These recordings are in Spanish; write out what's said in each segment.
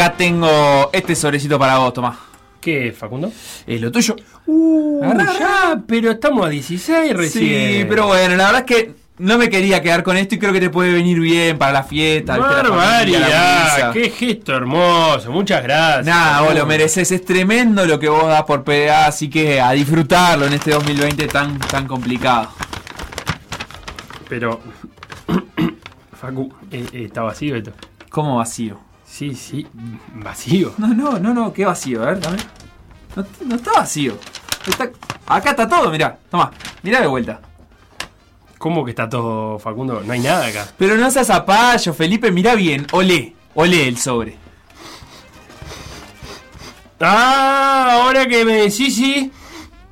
Acá tengo este sobrecito para vos, tomá. ¿Qué, Facundo? Es lo tuyo. Uh, Agarrá, ya, pero estamos a 16 recién. Sí, pero bueno, la verdad es que no me quería quedar con esto y creo que te puede venir bien para la fiesta. Barbaridad, qué gesto hermoso, muchas gracias. Nada, vos lo mereces, es tremendo lo que vos das por PDA, así que a disfrutarlo en este 2020 tan, tan complicado. Pero, Facu, eh, eh, está vacío esto. ¿Cómo vacío? Sí, sí, vacío. No, no, no, no, qué vacío, a ver, dame. No, no está vacío. Está- acá está todo, mirá, toma, mirá de vuelta. ¿Cómo que está todo, Facundo? No hay nada acá. Pero no seas zapallo, Felipe, mirá bien, olé, olé el sobre. Ah, ahora que me decís, sí.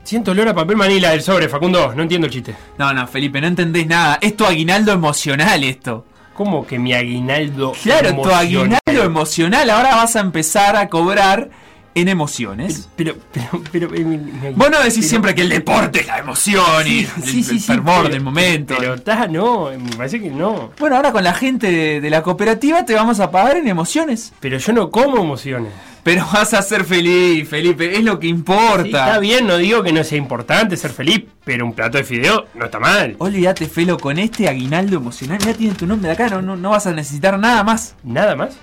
Siento olor a papel manila del sobre, Facundo. No entiendo el chiste. No, no, Felipe, no entendés nada. Es tu aguinaldo emocional esto. ¿Cómo que mi aguinaldo? Claro, tu aguinaldo emocional. Ahora vas a empezar a cobrar en emociones. Pero, pero, pero. eh, mi- mi- Vos no decís pero- siempre que el deporte es la emoción y Sí, el, sí, sí, el sí, fervor pero- del momento. Pero está, no, me parece que no. Bueno, ahora con la gente de, de la cooperativa te vamos a pagar en emociones. Pero yo no como emociones. Pero vas a ser feliz, Felipe, es lo que importa. Sí, está bien, no digo que no sea importante ser feliz, pero un plato de fideo no está mal. Olvídate, Felo, con este aguinaldo emocional, ya tiene tu nombre de acá, no, no, no vas a necesitar nada más. ¿Nada más?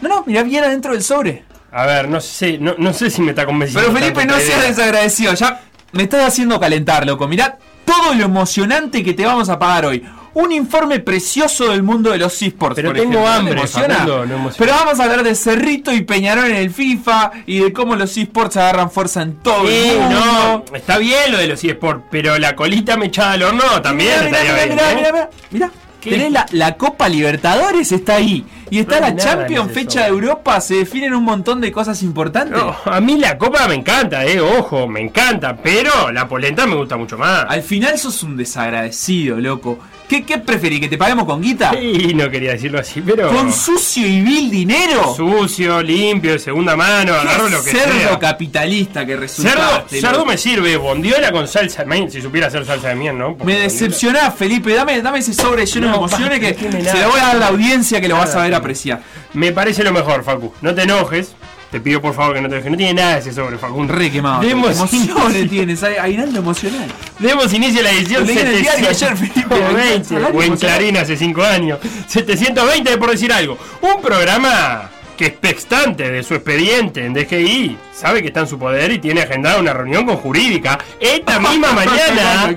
No, no, mira bien adentro del sobre. A ver, no sé, no, no sé si me está convenciendo. Pero Felipe, no seas desagradecido, ya me estás haciendo calentar, loco. Mirá todo lo emocionante que te vamos a pagar hoy. Un informe precioso del mundo de los esports. Pero por tengo ejemplo. ¿No te hambre? Facundo, no. Pero vamos a hablar de Cerrito y Peñarol en el FIFA y de cómo los esports agarran fuerza en todo el mundo. no, está bien lo de los eSports, pero la colita me echada al horno también Mirá, mirá, estaría mirá, bien. mirá, ¿eh? mirá, mirá, mirá. Tenés la, la Copa Libertadores, está ahí. Y está No la Champions, fecha de. Europa. Se definen un montón de cosas importantes. No, a mí la copa me encanta, eh, ojo, me encanta, pero la polenta me gusta mucho más. Al final sos un desagradecido, loco. ¿Qué, qué preferís? ¿Que te paguemos con guita? Sí, no quería decirlo así, pero. ¿Con sucio y vil dinero? sucio, limpio, de segunda mano, agarro lo que cerdo sea. capitalista que Cerdo, resultaste. cerdo me sirve, bondiola con salsa, man, si supiera hacer salsa de miel, ¿no? Porque Me bondiola- decepcionás, Felipe. Dame, dame ese sobre de No, emociones pa, que se lo voy a dar a la audiencia que lo vas a ver apreciar. Me parece lo mejor, Facu. No te enojes. Te pido por favor que no te enojes. No tiene nada ese sobre, Facu. Re quemado. Demos emociones tienes, hay aguinaldo emocional. Demos inicio a la edición leí en el diario ayer, Felipe. 720, Salario o en. Clarín hace 5 años. 720 por decir algo. Un programa que expectante de su expediente en DGI sabe que está en su poder y tiene agendada una reunión con jurídica esta misma mañana.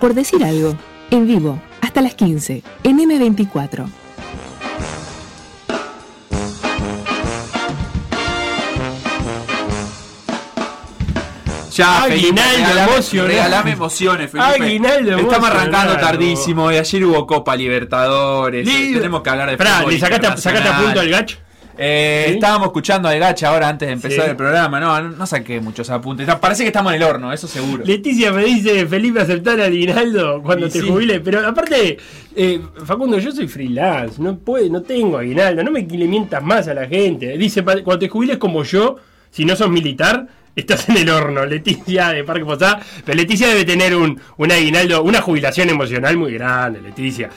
Por decir algo, en vivo, hasta las 15, en M24. Ya, Aguinaldo Felipe, regalame- emociones, Felipe. Aguinaldo Estamos arrancando tardísimo y ayer hubo Copa Libertadores. Li- Tenemos que hablar de Esperá, fútbol ¿le sacaste, a- sacaste a punto al gacho? Eh, ¿Sí? Estábamos escuchando a Gacha ahora antes de empezar Sí. el programa. No, no, no saqué muchos apuntes. Parece que estamos en el horno, eso seguro. Leticia me dice, Felipe, aceptar a Aguinaldo cuando Y te sí. jubile. Pero aparte, eh, Facundo, yo soy freelance, no puedo, no tengo Aguinaldo, no me le mientas más a la gente. Dice, cuando te jubiles como yo, si no sos militar, estás en el horno. Leticia de Parque Posada. Pero Leticia debe tener un, un Aguinaldo, una jubilación emocional muy grande, Leticia.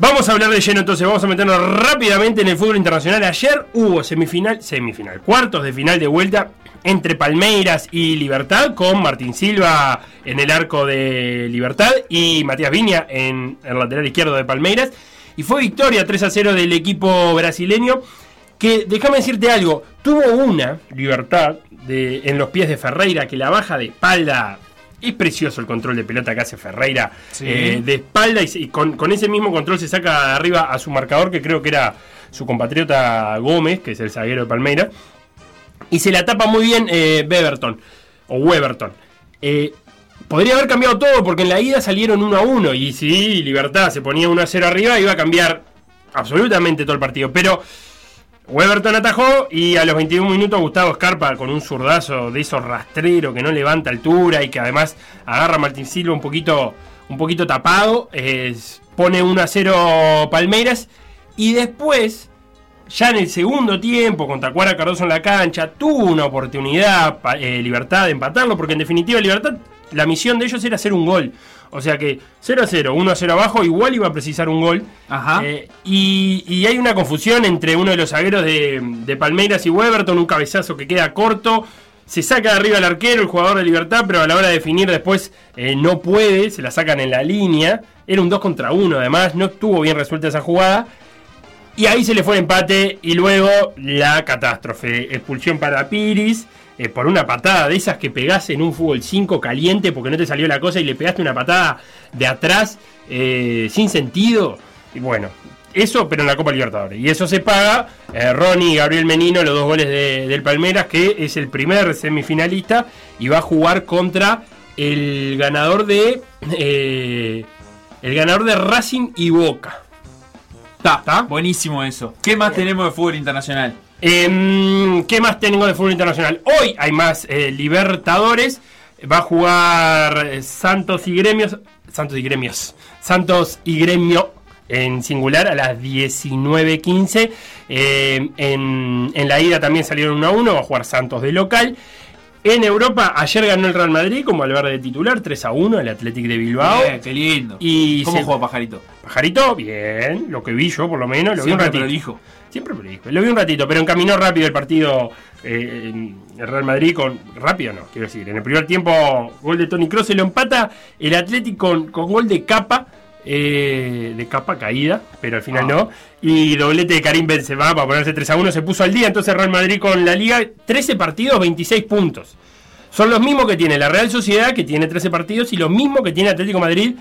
Vamos a hablar de lleno entonces, vamos a meternos rápidamente en el fútbol internacional. Ayer hubo semifinal, semifinal, cuartos de final de vuelta entre Palmeiras y Libertad, con Martín Silva en el arco de Libertad y Matías Viña en el lateral izquierdo de Palmeiras. Y fue victoria 3 a 0 del equipo brasileño, que déjame decirte algo, tuvo una Libertad en los pies de Ferreira que la baja de espalda. Es precioso el control de pelota que hace Ferreira Sí. eh, de espalda y, con, con ese mismo control se saca de arriba a su marcador, que creo que era su compatriota Gómez, que es el zaguero de Palmeiras, y se la tapa muy bien eh, Beverton, o Weberton. Eh, podría haber cambiado todo, porque en la ida salieron 1 a 1, y si Libertad se ponía 1 a 0 arriba, iba a cambiar absolutamente todo el partido. Pero Weberton atajó y a los 21 minutos Gustavo Escarpa con un zurdazo de esos rastrero que no levanta altura y que además agarra a Martín Silva un poquito, un poquito tapado, es- pone 1 a 0 Palmeiras. Y después, ya en el segundo tiempo, con Tacuara Cardoso en la cancha, tuvo una oportunidad eh, Libertad de empatarlo porque en definitiva Libertad la misión de ellos era hacer un gol. O sea que 0 a 0, 1 a 0 abajo, igual iba a precisar un gol. Ajá. Eh, y, y hay una confusión entre uno de los zagueros de, de Palmeiras y Weberton, un cabezazo que queda corto. Se saca de arriba el arquero, el jugador de libertad, pero a la hora de definir después eh, no puede, se la sacan en la línea. Era un 2 contra 1 además, no estuvo bien resuelta esa jugada. Y ahí se le fue el empate y luego la catástrofe. Expulsión para Piris eh, por una patada de esas que pegás en un fútbol 5 caliente porque no te salió la cosa y le pegaste una patada de atrás eh, sin sentido. Y bueno, eso pero en la Copa Libertadores. Y eso se paga. eh, Ronnie y Gabriel Menino, los dos goles de- del Palmeiras, que es el primer semifinalista y va a jugar contra el ganador de... eh, el ganador de Racing y Boca. Está, ¿Está? buenísimo eso. ¿Qué más tenemos de fútbol internacional? Em, ¿Qué más tengo de fútbol internacional? Hoy hay más eh, Libertadores. Va a jugar eh, Santos y Gremios. Santos y Gremios. Santos y Gremio en singular a las 19.15. Eh, en, en la ida también salieron 1 a 1. Va a jugar Santos de local. En Europa, ayer ganó el Real Madrid como al de titular 3 a 1 el Athletic de Bilbao. Bien, qué lindo. Y ¿Cómo se- juega Pajarito? Pajarito, bien, lo que vi yo por lo menos, lo vi un ratito. prolijo. Siempre prolijo. Lo vi un ratito, pero encaminó rápido el partido eh, el Real Madrid con. Rápido no, quiero decir. En el primer tiempo, gol de Tony Cross se lo empata el Atlético con, con gol de capa. eh, de capa caída, pero al final Ah. no. Y doblete de Karim Benzema para ponerse 3 a 1. Se puso al día. Entonces Real Madrid con la Liga, 13 partidos, 26 puntos. Son los mismos que tiene la Real Sociedad, que tiene 13 partidos, y los mismos que tiene Atlético Madrid,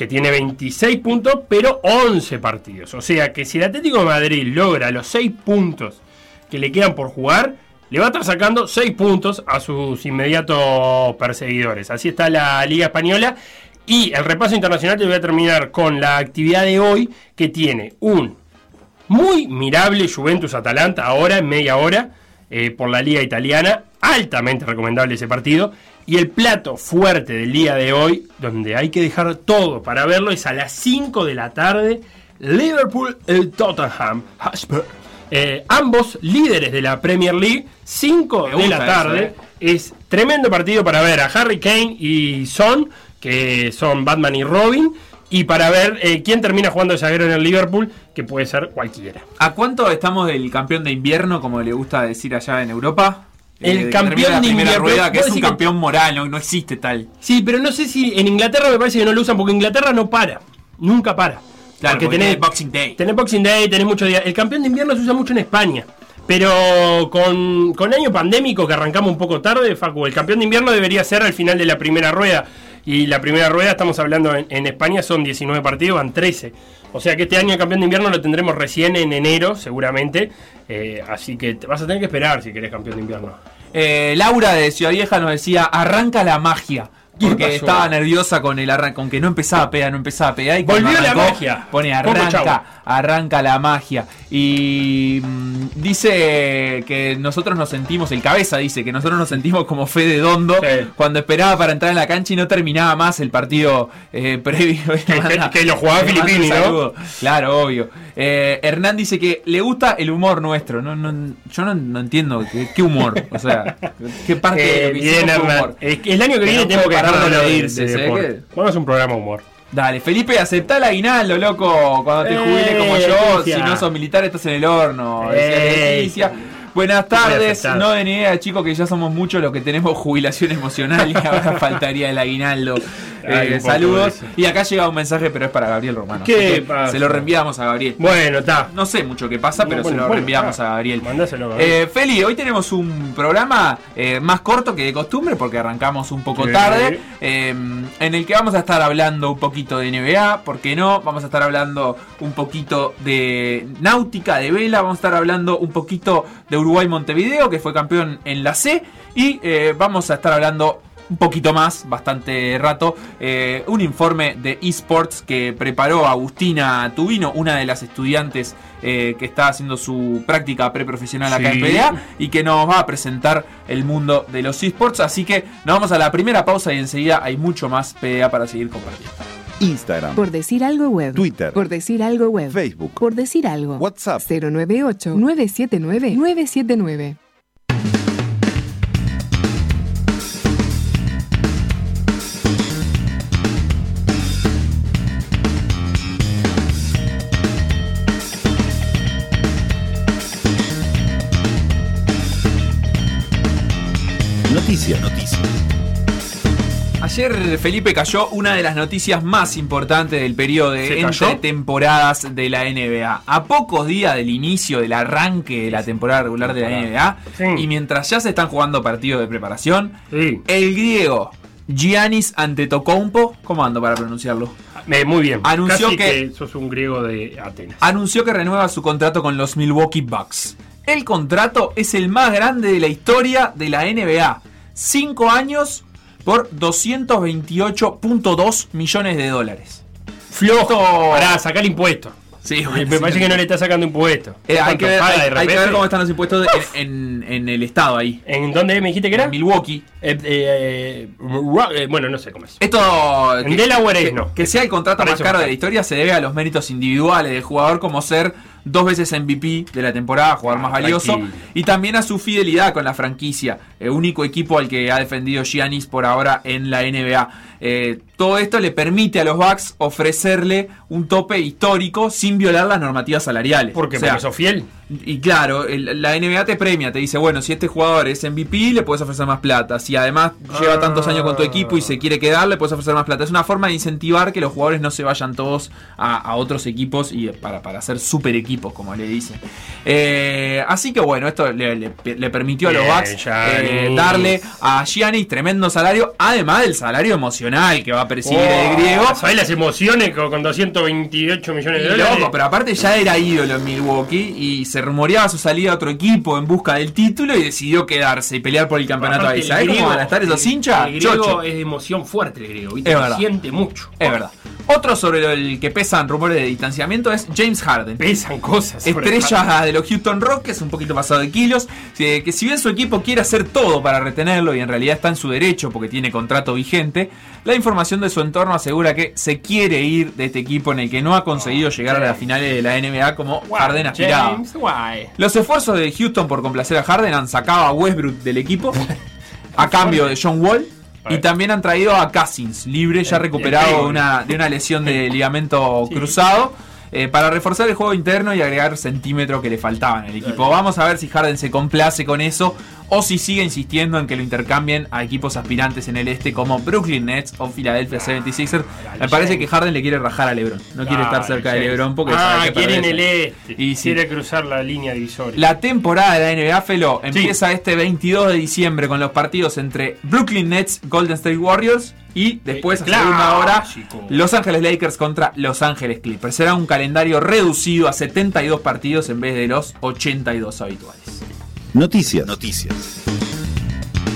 que tiene 26 puntos, pero 11 partidos. O sea que si el Atlético de Madrid logra los 6 puntos que le quedan por jugar, le va a estar sacando 6 puntos a sus inmediatos perseguidores. Así está la Liga Española. Y el repaso internacional te voy a terminar con la actividad de hoy, que tiene un muy mirable Juventus-Atalanta ahora en media hora eh, por la liga italiana. Altamente recomendable ese partido. Y el plato fuerte del día de hoy, donde hay que dejar todo para verlo, es a las 5 de la tarde. Liverpool y Tottenham Hotspur. Eh, ambos líderes de la Premier League, 5 Me de la eso, tarde. eh. Es tremendo partido para ver a Harry Kane y Son, que son Batman y Robin. Y para ver eh, quién termina jugando de zaguero en el Liverpool, que puede ser cualquiera. ¿A cuánto estamos del campeón de invierno, como le gusta decir allá en Europa? El Eh, campeón de invierno, rueda, que ¿puedo es un decir que- campeón moral, no, no existe tal. Sí, pero no sé si en Inglaterra me parece que no lo usan porque Inglaterra no para. Nunca para. Claro, porque tenés, tenés Boxing Day. Tenés Boxing Day, tenés muchos días. El campeón de invierno se usa mucho en España. Pero con, con año pandémico que arrancamos un poco tarde, Facu, el campeón de invierno debería ser al final de la primera rueda. Y la primera rueda, estamos hablando en, en España, son 19 partidos, van 13. O sea que este año el campeón de invierno lo tendremos recién en enero, seguramente. Eh, así que vas a tener que esperar si querés campeón de invierno. Eh, Laura de Ciudad Vieja nos decía, arranca la magia. ¿Qué Porque estaba nerviosa con el arran con que no empezaba a pegar, no empezaba a pegar. Y Volvió la magia. Pone arranca, arranca la magia. Y mm, dice que nosotros nos sentimos, el cabeza dice que nosotros nos sentimos como fe de Dondo Sí. cuando esperaba para entrar en la cancha y no terminaba más el partido eh, previo. que- que lo jugaba Filippini, ¿no? Claro, obvio. Eh, Hernán dice que le gusta el humor nuestro. No, no, yo no, no entiendo qué, qué humor. O sea, qué parte de Eh, lo que bien, humor. Eh, El año que Que viene tengo que puede parar dejarlo de de reírse, irse. ¿se ve que- Vamos a un programa humor. Dale, Felipe, aceptá el aguinaldo, loco. Cuando te Eh, jubiles como yo, si no sos militar, estás en el horno. Eh, Decía Leticia. Buenas tardes, no den idea, chicos, que ya somos muchos los que tenemos jubilación emocional y ahora faltaría el aguinaldo. Eh, saludos. Y acá llega un mensaje, pero es para Gabriel Romano. ¿Qué pasa? Se lo reenviamos a Gabriel. Bueno, está. No sé mucho qué pasa, pero se lo reenviamos a Gabriel. Mandáselo a Gabriel. Eh, Feli, hoy tenemos un programa eh, más corto que de costumbre porque arrancamos un poco tarde, en el que vamos a estar hablando un poquito de NBA, ¿por qué no? Vamos a estar hablando un poquito de náutica, de vela, vamos a estar hablando un poquito de Uruguay Montevideo, que fue campeón en la C, y vamos a estar hablando un poquito más, bastante rato, eh, un informe de esports que preparó Agustina Tubino, una de las estudiantes eh, que está haciendo su práctica preprofesional acá Sí. en PDA y que nos va a presentar el mundo de los esports. Así que nos vamos a la primera pausa y enseguida hay mucho más PDA para seguir compartiendo. Instagram, Por decir algo web. Twitter. Por decir algo web. Facebook, Por decir algo. WhatsApp. 098-979-979. Ayer Felipe cayó una de las noticias más importantes del periodo ¿Se de entre temporadas de la NBA. A pocos días del inicio del arranque de la temporada regular de la NBA Sí. y mientras ya se están jugando partidos de preparación, Sí. el griego Giannis Antetokounmpo, ¿cómo ando para pronunciarlo? Eh, muy bien. Anunció Casi que- sos un griego de Atenas. anunció que renueva su contrato con los Milwaukee Bucks. El contrato es el más grande de la historia de la NBA. Cinco años por 228.2 millones de dólares. Flojo. Pará, sacar impuesto. Sí, Me parece que no le está sacando impuesto. Eh, hay, ¿Cuánto que ver, hay- hay que ver cómo están los impuestos en, en- en el estado ahí. ¿En dónde me dijiste que era? En Milwaukee. Eh, eh, eh, bueno, no sé cómo es. Esto. En Delaware es que, no. que sea el contrato Para más caro de la historia se debe a los méritos individuales del jugador, como ser dos veces MVP de la temporada, jugador Ah, más valioso, tranquilo. y también a su fidelidad con la franquicia, el único equipo al que ha defendido Giannis por ahora en la NBA. Eh, todo esto le permite a los Bucks ofrecerle un tope histórico sin violar las normativas salariales. ¿Por qué? O sea, ¿Porque fiel? y claro, el- la NBA te premia, te dice, bueno, si este jugador es MVP, le puedes ofrecer más plata. Si además lleva tantos años con tu equipo y se quiere quedar, le puedes ofrecer más plata. Es una forma de incentivar que los jugadores no se vayan todos a, a otros equipos y para, para ser super equipos, como le dicen. Eh, así que bueno, esto le, le- le permitió a los Bucks eh, darle a Giannis tremendo salario, además del salario emocional que va a el Oh, griego. ¿Sabés las emociones con, con 228 millones de Y dólares? loco, pero aparte ya era ídolo en Milwaukee y se rumoreaba su salida a otro equipo en busca del título y decidió quedarse y pelear por el campeonato ahí. el ¿Sabés cómo van a estar esos hinchas? El griego Chocho. es de emoción fuerte, el griego. verdad. Siente mucho. Es verdad. Otro sobre el que pesan rumores de distanciamiento es James Harden. Pesan cosas. Estrella de los Houston Rockets, un poquito pasado de kilos, que que si bien su equipo quiere hacer todo para retenerlo y en realidad está en su derecho porque tiene contrato vigente, la información de su entorno asegura que se quiere ir de este equipo en el que no ha conseguido llegar a las finales de la NBA como Harden aspiraba. James. Los esfuerzos de Houston por complacer a Harden han sacado a Westbrook del equipo a cambio de John Wall y también han traído a Cousins, libre, ya recuperado de una, de una lesión de ligamento Sí. cruzado. eh, para reforzar el juego interno y agregar centímetros que le faltaban al equipo. Vamos a ver si Harden se complace con eso o si sigue insistiendo en que lo intercambien a equipos aspirantes en el este como Brooklyn Nets o Philadelphia 76ers. Me parece que Harden le quiere rajar a LeBron. No quiere estar Dale, cerca de. LeBron porque Ah, sabe que quiere en el este. Y sí. Quiere cruzar la línea divisoria. La temporada de la NBA, Felo, empieza este 22 de diciembre con los partidos entre Brooklyn Nets, Golden State Warriors y después, a segunda hora, Los Ángeles Lakers contra Los Ángeles Clippers. Será un calendario reducido a 72 partidos en vez de los 82 habituales. Noticias, noticias.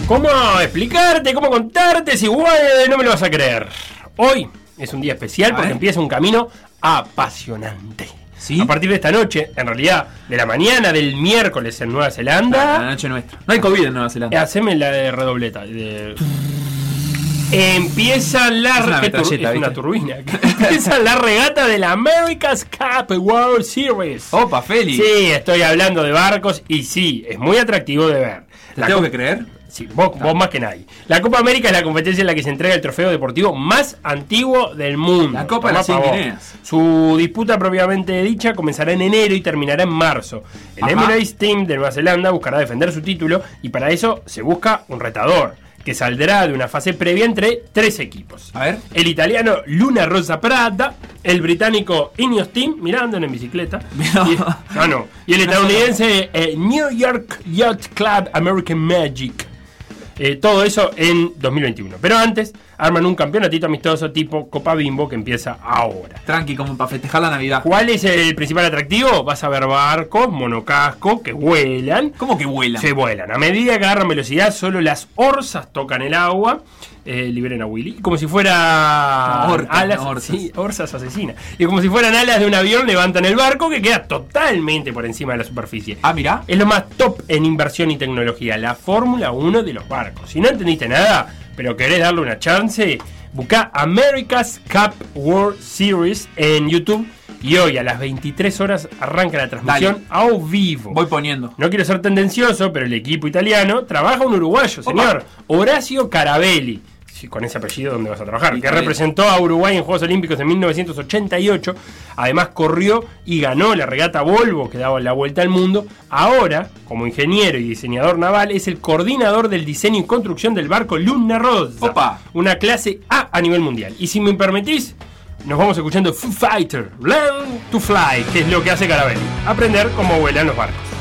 ¿Cómo explicarte, cómo contarte si igual no me lo vas a creer? Hoy es un día especial porque empieza un camino apasionante. ¿Sí? A partir de esta noche, en realidad de la mañana del miércoles en Nueva La Zelanda, noche nuestra. No hay COVID en Nueva eh, Zelanda. haceme la de redobleta. de- Empieza la Es una ¿qué tur- metralleta, es una turbina. Empieza la regata de la America's Cup World Series. Opa, Feli. Sí, estoy hablando de barcos y sí, es muy atractivo de ver. ¿Te La tengo que creer? Sí, vos, vos más que nadie. La Copa América es la competencia en la que se entrega el trofeo deportivo más antiguo del mundo. La Copa de las. Guineas. Su disputa propiamente dicha comenzará en enero y terminará en marzo. El Ajá. Emirates Team de Nueva Zelanda buscará defender su título y para eso se busca un retador que saldrá de una fase previa entre tres equipos. A ver. El italiano Luna Rosa Prada, el británico Ineos Team, mirando en bicicleta. Mirá. Y, no. y el estadounidense eh, New York Yacht Club American Magic. Eh, todo eso en 2021. Pero antes, arman un campeonatito amistoso tipo Copa Bimbo que empieza ahora. Tranqui, como para festejar la Navidad. ¿Cuál es el principal atractivo? Vas a ver barcos, monocasco, que vuelan. ¿Cómo que vuelan? Se vuelan. A medida que agarran velocidad, solo las orzas tocan el agua. Eh, liberen a Willy. Como si fuera alas. orzas. sí, orzas asesinas. Y como si fueran alas de un avión, levantan el barco que queda totalmente por encima de la superficie. Ah, mira. Es lo más top en inversión y tecnología, la Fórmula 1 de los barcos. Si no entendiste nada, pero querés darle una chance, busca America's Cup World Series en YouTube y hoy a las 23 horas arranca la transmisión a vivo. Voy poniendo. No quiero ser tendencioso, pero el equipo italiano trabaja un uruguayo, señor. Horacio Carabelli. Con ese apellido donde vas a trabajar, que representó a Uruguay en Juegos Olímpicos de 1988. Además corrió y ganó la regata Volvo que daba la vuelta al mundo. Ahora, como ingeniero y diseñador naval, es el coordinador del diseño y construcción del barco Luna Rosa. Opa. Una clase A a nivel mundial. Y si me permitís, nos vamos escuchando Foo Fighter, Learn to Fly, que es lo que hace Carabelli. Aprender cómo vuelan los barcos.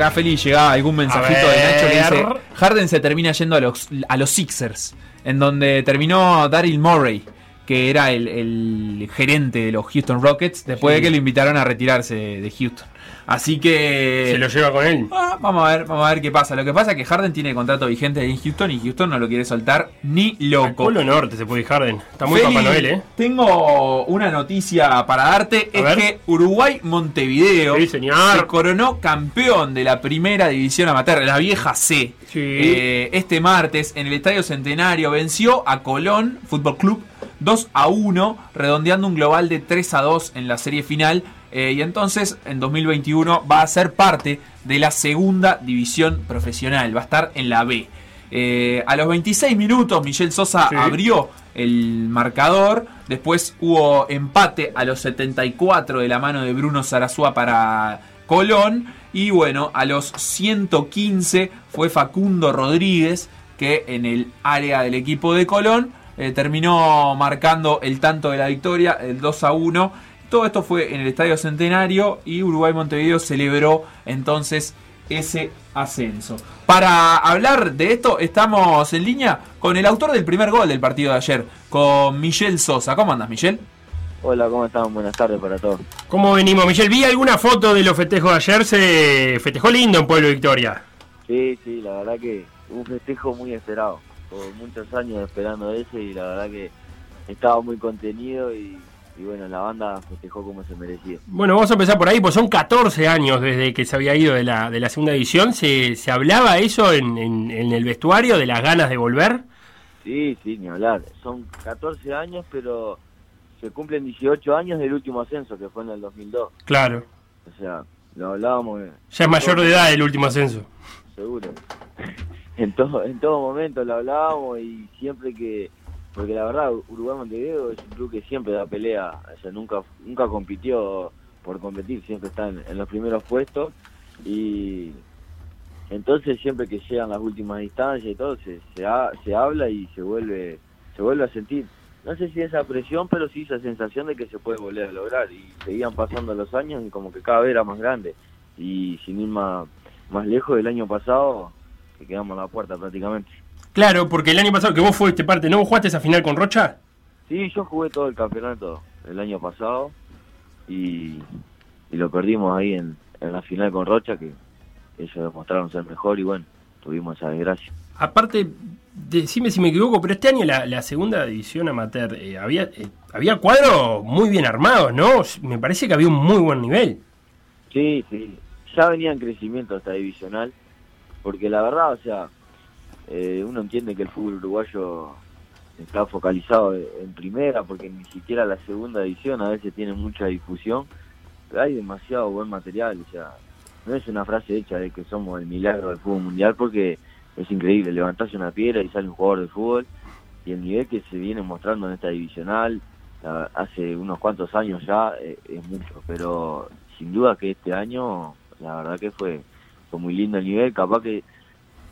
Nursing pain. Por acá, Feli, llegaba algún mensajito de Nacho que dice. Harden se termina yendo a los, a los Sixers, en donde terminó Daryl Morey, que era el, el gerente de los Houston Rockets, después Sí. de que lo invitaron a retirarse de Houston. Así que. Se lo lleva con él. Ah, vamos a ver, vamos a ver qué pasa. Lo que pasa es que Harden tiene contrato vigente en Houston y Houston no lo quiere soltar ni Al loco. Polo Norte se puede ir Harden. Está muy Feli, Papá Noel, ¿eh? Tengo una noticia para darte. A es ver. que Uruguay Montevideo Sí, señor. se coronó campeón de la primera división amateur, la vieja C. Sí. Eh, este martes en el Estadio Centenario venció a Colón Fútbol Club 2 a 1, redondeando un global de 3 a 2 en la serie final. Eh, y entonces en 2021 va a ser parte de la segunda división profesional, va a estar en la B. Eh, a los 26 minutos Michel Sosa Sí. abrió el marcador, después hubo empate a los 74 de la mano de Bruno Zarazúa para Colón y bueno, a los 115 fue Facundo Rodríguez que en el área del equipo de Colón eh, terminó marcando el tanto de la victoria, el 2 a 1. Todo esto fue en el Estadio Centenario y Uruguay Montevideo celebró entonces ese ascenso. Para hablar de esto estamos en línea con el autor del primer gol del partido de ayer, con Michel Sosa. ¿Cómo andas, Michel? Hola, ¿cómo están? Buenas tardes para todos. ¿Cómo venimos, Michelle? Vi alguna foto de los festejos de ayer. Se festejó lindo en Pueblo Victoria. Sí, sí, la verdad que un festejo muy esperado. Por muchos años esperando ese y la verdad que estaba muy contenido y, y bueno, la banda festejó como se merecía. Bueno, vamos a empezar por ahí, pues son 14 años desde que se había ido de la, de la segunda división. ¿Se, se hablaba eso en, en- en el vestuario, de las ganas de volver? Sí, sí, ni hablar. Son 14 años, pero se cumplen 18 años del último ascenso, que fue en el 2002. Claro. O sea, lo hablábamos. eh, Ya es mayor de edad el último ascenso. seguro. en todo en todo momento lo hablábamos y siempre que porque la verdad Uruguay Montevideo es un club que siempre da pelea, o sea, nunca nunca compitió por competir, siempre está en, los primeros puestos y entonces siempre que llegan las últimas distancias y todo se se, ha- se habla y se vuelve se vuelve a sentir no sé si esa presión, pero sí esa sensación de que se puede volver a lograr. Y seguían pasando los años y como que cada vez era más grande. Y sin ir más, más lejos del año pasado, que quedamos a la puerta prácticamente. Claro, porque el año pasado que vos fuiste parte, ¿no? ¿Vos jugaste esa final con Rocha? Sí, yo jugué todo el campeonato el año pasado y, y lo perdimos ahí en, en la final con Rocha, que ellos demostraron ser mejor y bueno, tuvimos esa desgracia. Aparte, decime si me equivoco, pero este año la, la segunda división amateur eh, había, eh, había cuadros muy bien armados, ¿no? Me parece que había un muy buen nivel. Sí, sí. Ya venía en crecimiento esta divisional, porque la verdad, o sea, eh, uno entiende que el fútbol uruguayo está focalizado en primera, porque ni siquiera la segunda división a veces tiene mucha difusión, pero hay demasiado buen material, o sea, no es una frase hecha de que somos el milagro del fútbol mundial porque es increíble, levantarse una piedra y sale un jugador de fútbol y el nivel que se viene mostrando en esta divisional hace unos cuantos años ya eh, es mucho, pero sin duda que este año la verdad que fue, fue muy lindo el nivel, capaz que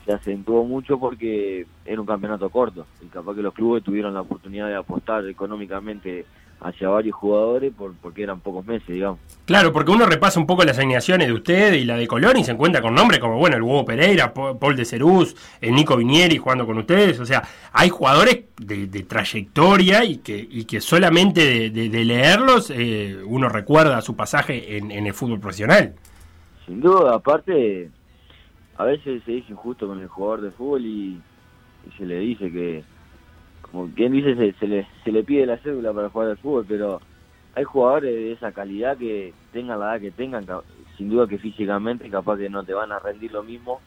se acentuó mucho porque era un campeonato corto y capaz que los clubes tuvieron la oportunidad de apostar económicamente hacia varios jugadores por, porque eran pocos meses, digamos. Claro, porque uno repasa un poco las alineaciones de usted y la de Colón y se encuentra con nombres como, bueno, el Hugo Pereira, Paul de Cerús, el Nico Vinieri jugando con ustedes. O sea, hay jugadores de, de trayectoria y que, y que solamente de, de- de leerlos eh, uno recuerda su pasaje en, en el fútbol profesional. Sin duda, aparte, a veces se dice injusto con el jugador de fútbol y, se le dice que, como quien dice, se, le, se le pide la cédula para jugar al fútbol, pero hay jugadores de esa calidad que tengan la edad que tengan, sin duda que físicamente capaz que no te van a rendir lo mismo,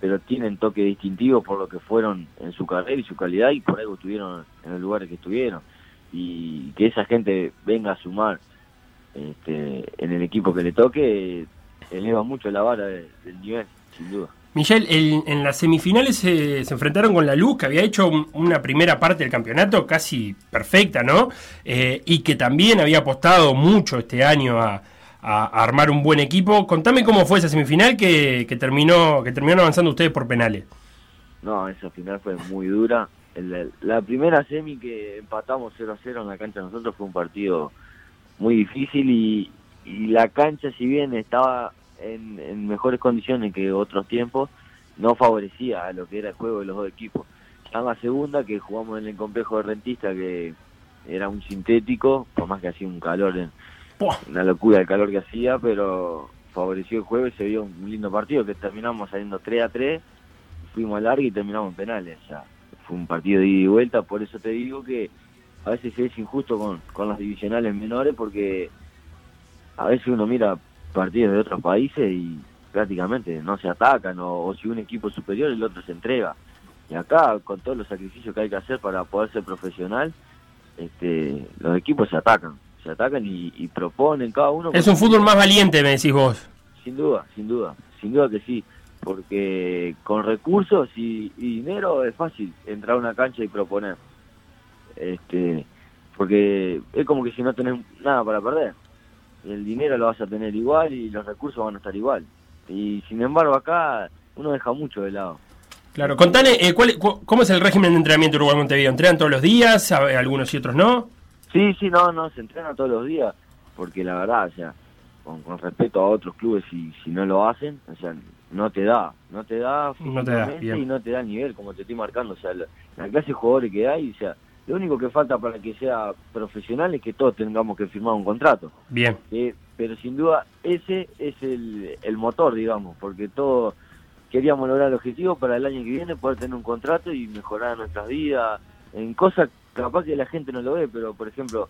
pero tienen toque distintivo por lo que fueron en su carrera y su calidad y por algo estuvieron en el lugar que estuvieron. Y que esa gente venga a sumar este, en el equipo que le toque, eleva mucho la vara de- del nivel, sin duda. Michelle, el- en las semifinales se, enfrentaron con la Luz, que había hecho un- una primera parte del campeonato casi perfecta, ¿no? Eh, y que también había apostado mucho este año a, armar un buen equipo. Contame cómo fue esa semifinal que, terminó que terminaron avanzando ustedes por penales. No, esa final fue muy dura. La primera semi que empatamos 0 a 0 en la cancha de nosotros fue un partido muy difícil y la cancha, si bien estaba en, en mejores condiciones que otros tiempos, no favorecía a lo que era el juego de los dos equipos. Ya en la segunda, que jugamos en el complejo de Rentista, que era un sintético, por más que hacía un calor, en, una locura el calor que hacía, pero favoreció el juego y se vio un lindo partido, que terminamos saliendo 3 a 3 fuimos a larga y terminamos en penales. O sea, fue un partido de ida y vuelta, por eso te digo que a veces es injusto con, con las divisionales menores porque a veces uno mira partidos de otros países y prácticamente no se atacan o, o si un equipo es superior el otro se entrega. Y acá, con todos los sacrificios que hay que hacer para poder ser profesional, este, los equipos se atacan, se atacan y, y proponen cada uno. Es un fútbol más valiente, me decís vos. Sin duda, sin duda, sin duda que sí, porque con recursos y, y dinero es fácil entrar a una cancha y proponer. Este, porque es como que si no tenés nada para perder, el dinero lo vas a tener igual y los recursos van a estar igual. Y sin embargo acá uno deja mucho de lado. Claro, contale, eh, ¿cuál- cu- ¿cómo es el régimen de entrenamiento Uruguay Montevideo? ¿Entrenan todos los días? Algunos y otros no. Sí, sí, no, no, se entrena todos los días, porque la verdad, o sea, con, con respeto a otros clubes, si, si no lo hacen, o sea, no te da, no te da No te da, y no te da el nivel, como te estoy marcando, o sea, la, la clase de jugadores que hay, o sea, lo único que falta para que sea profesional es que todos tengamos que firmar un contrato, Bien. Eh, pero sin duda ese es el, el motor, digamos, porque todos queríamos lograr el objetivo para el año que viene, poder tener un contrato y mejorar nuestras vidas, en cosas capaz que la gente no lo ve, pero por ejemplo,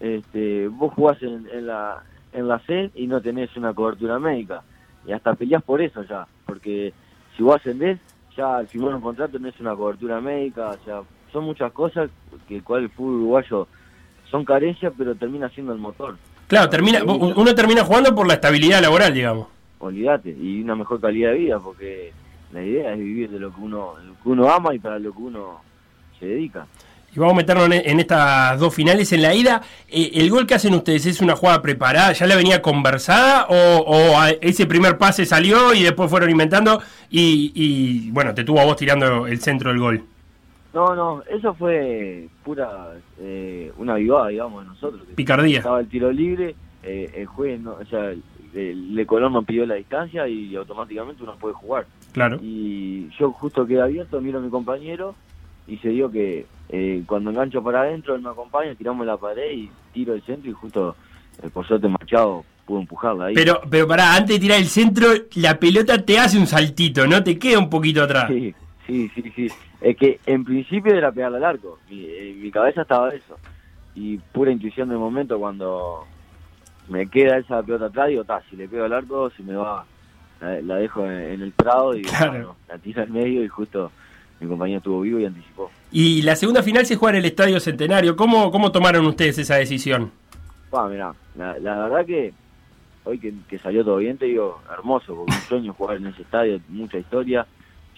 este, vos jugás en, en la en la C y no tenés una cobertura médica, y hasta peleás por eso ya, porque si vos ascendés, ya al firmar un contrato tenés una cobertura médica, o sea, son muchas cosas que el cual el fútbol uruguayo son carencias, pero termina siendo el motor. Claro, termina, uno termina jugando por la estabilidad laboral, digamos. olvídate, y una mejor calidad de vida, porque la idea es vivir de lo que uno, lo que uno ama y para lo que uno se dedica. Y vamos a meternos en, en estas dos finales. En la ida, eh, ¿el gol que hacen ustedes es una jugada preparada? ¿Ya la venía conversada? ¿O, o a- ese primer pase salió y después fueron inventando? Y, y, bueno, te tuvo a vos tirando el centro del gol. No, no, eso fue pura, eh, una vivada, digamos, de nosotros. Picardía. Estaba el tiro libre, eh, el juez, no, o sea, el, el Colón nos pidió la distancia y automáticamente uno puede jugar. Claro. Y yo justo quedé abierto, miro a mi compañero y se dio que eh, cuando engancho para adentro, él me acompaña, tiramos la pared y tiro el centro y justo el por suerte Machado pudo empujarla ahí. Pero, pero pará, antes de tirar el centro, la pelota te hace un saltito, ¿no? Te queda un poquito atrás. Sí, sí, sí, sí. Es que en principio era pegarle al arco. Mi, en mi cabeza estaba eso. Y pura intuición del momento cuando me queda esa pelota atrás, digo, ta, si le pego al arco, se me va. La, la dejo en, en el prado y Claro. bueno, la tiro al medio y justo mi compañero estuvo vivo y anticipó. Y la segunda final se juega en el Estadio Centenario. ¿Cómo, cómo tomaron ustedes esa decisión? Pa, mirá, la, la verdad que hoy que, que salió todo bien, te digo, hermoso, porque un sueño jugar en ese estadio, mucha historia.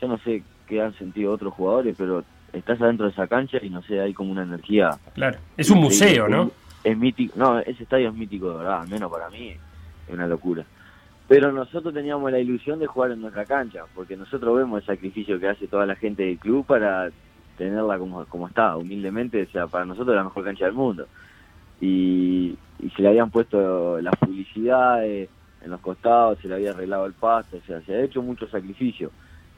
Yo no sé qué han sentido otros jugadores, pero estás adentro de esa cancha y no sé, hay como una energía. Claro. Es un museo, ¿no? Es mítico, no, ese estadio es mítico de verdad, al menos para mí es una locura. Pero nosotros teníamos la ilusión de jugar en nuestra cancha, porque nosotros vemos el sacrificio que hace toda la gente del club para tenerla como, como está, humildemente, o sea, para nosotros es la mejor cancha del mundo. Y, y se le habían puesto las publicidades en los costados, se le había arreglado el pasto, o sea, se ha hecho mucho sacrificio.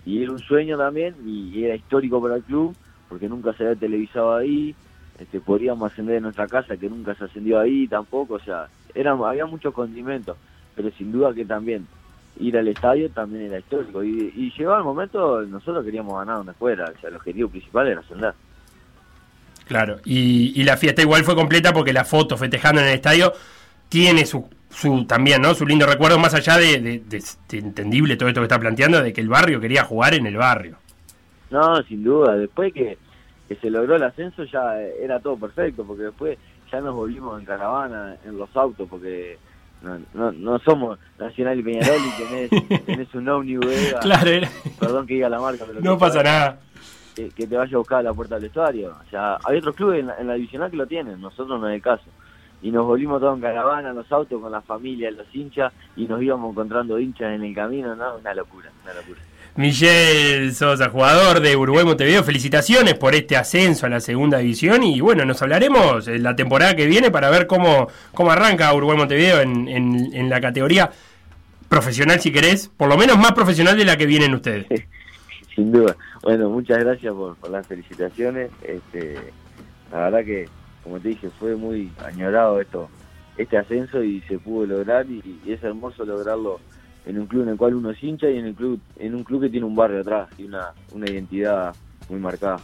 Y era un sueño también, y era histórico para el club, porque nunca se había televisado ahí, este, podríamos ascender en nuestra casa, que nunca se ascendió ahí tampoco, o sea, era, había muchos condimentos, pero sin duda que también ir al estadio también era histórico. Y, y llegó el momento, nosotros queríamos ganar donde fuera, o sea, el objetivo principal era ascender. Claro. Y, y la fiesta igual fue completa porque la foto festejando en el estadio tiene su, su también, ¿no? Su lindo recuerdo, más allá de, de- de- de entendible todo esto que está planteando, de que el barrio quería jugar en el barrio. No, sin duda, después que, que se logró el ascenso ya era todo perfecto, porque después ya nos volvimos en caravana, en los autos, porque no, no, no somos Nacional y Peñarol y tenés, tenés un Vega, Claro, era- perdón que diga la marca, pero no pasa nada. Que, que te vaya a buscar a la puerta del vestuario. O sea, hay otros clubes en la, en la divisional que lo tienen, nosotros no es el caso. Y nos volvimos todos en caravana, en los autos, con la familia, los hinchas, y nos íbamos encontrando hinchas en el camino, ¿no? Una locura, una locura. Miguel Sosa, jugador de Uruguay Montevideo, felicitaciones por este ascenso a la segunda división y bueno, nos hablaremos la temporada que viene para ver cómo, cómo arranca Uruguay Montevideo en, en- en la categoría profesional si querés, por lo menos más profesional de la que vienen ustedes. Sin duda. Bueno, muchas gracias por, por las felicitaciones. Este, la verdad que, como te dije, fue muy añorado esto, este ascenso y se pudo lograr y, y es hermoso lograrlo en un club en el cual uno es hincha y en el club, en un club que tiene un barrio atrás y una, una identidad muy marcada.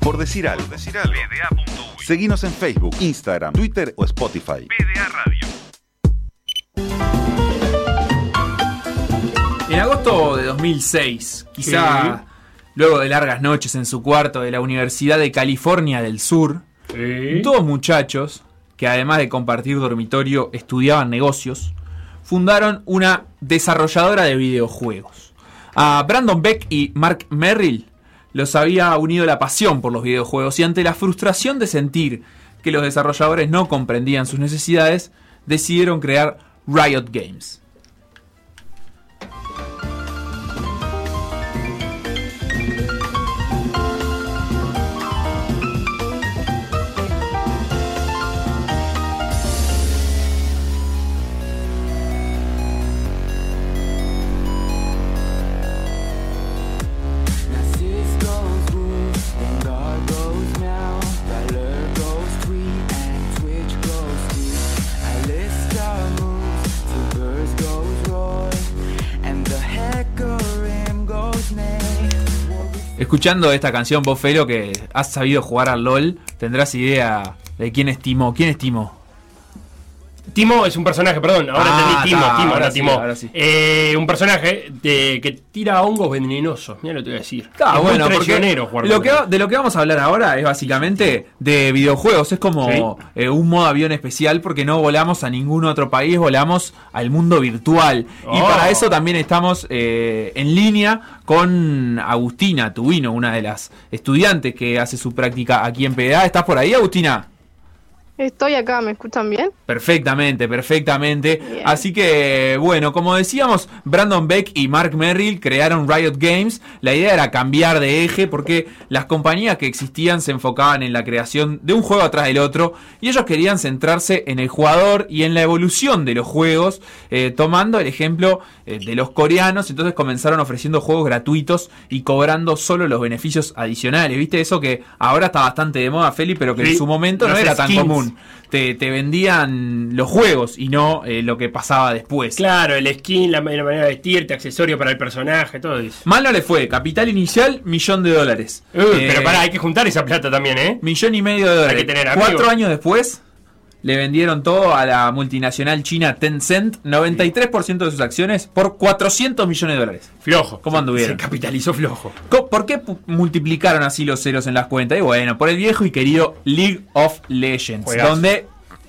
Por decir algo. Seguinos en Facebook, Instagram, Twitter o Spotify. En agosto de 2006, quizá luego de largas noches en su cuarto de la Universidad de California del Sur, dos muchachos, que además de compartir dormitorio estudiaban negocios, fundaron una desarrolladora de videojuegos. A Brandon Beck y Mark Merrill los había unido la pasión por los videojuegos y ante la frustración de sentir que los desarrolladores no comprendían sus necesidades, decidieron crear Riot Games. Escuchando esta canción, vos, Felo, que has sabido jugar al LOL, tendrás idea de quién es Timo. ¿Quién es Timo? Es un personaje, perdón, ahora Ah, entendí Timo, Timo, ahora no sí, Timo. ahora sí. Eh, un personaje de- que tira hongos venenosos, mira lo que te voy a decir. Está bueno, porque lo que, de lo que vamos a hablar ahora es básicamente de videojuegos. Es como eh, un modo avión especial porque no volamos a ningún otro país, volamos al mundo virtual. Y Oh. para eso también estamos eh, en línea con Agustina Tubino, una de las estudiantes que hace su práctica aquí en PDA. ¿Estás por ahí, Agustina? Estoy acá, ¿me escuchan bien? Perfectamente, perfectamente. Bien. Así que, bueno, como decíamos, Brandon Beck y Mark Merrill crearon Riot Games. La idea era cambiar de eje porque las compañías que existían se enfocaban en la creación de un juego atrás del otro y ellos querían centrarse en el jugador y en la evolución de los juegos, eh, tomando el ejemplo eh, de los coreanos. Entonces comenzaron ofreciendo juegos gratuitos y cobrando solo los beneficios adicionales. ¿Viste eso que ahora está bastante de moda, Feli, pero que Sí, en su momento no era tan skins. Común? te, te vendían los juegos y no eh, lo que pasaba después. Claro, el skin, la, la manera de vestirte, accesorio para el personaje, todo eso. Mal no le fue. Capital inicial, millón de dólares. Uy, Eh, pero pará, hay que juntar esa plata también, ¿eh? Millón y medio de dólares. que tener amigos. Cuatro años después, le vendieron todo a la multinacional china Tencent, 93% de sus acciones, por 400 millones de dólares. Flojo. ¿Cómo anduvieron? Se capitalizó flojo. ¿Por qué multiplicaron así los ceros en las cuentas? Y bueno, por el viejo y querido League of Legends, Juegazo. donde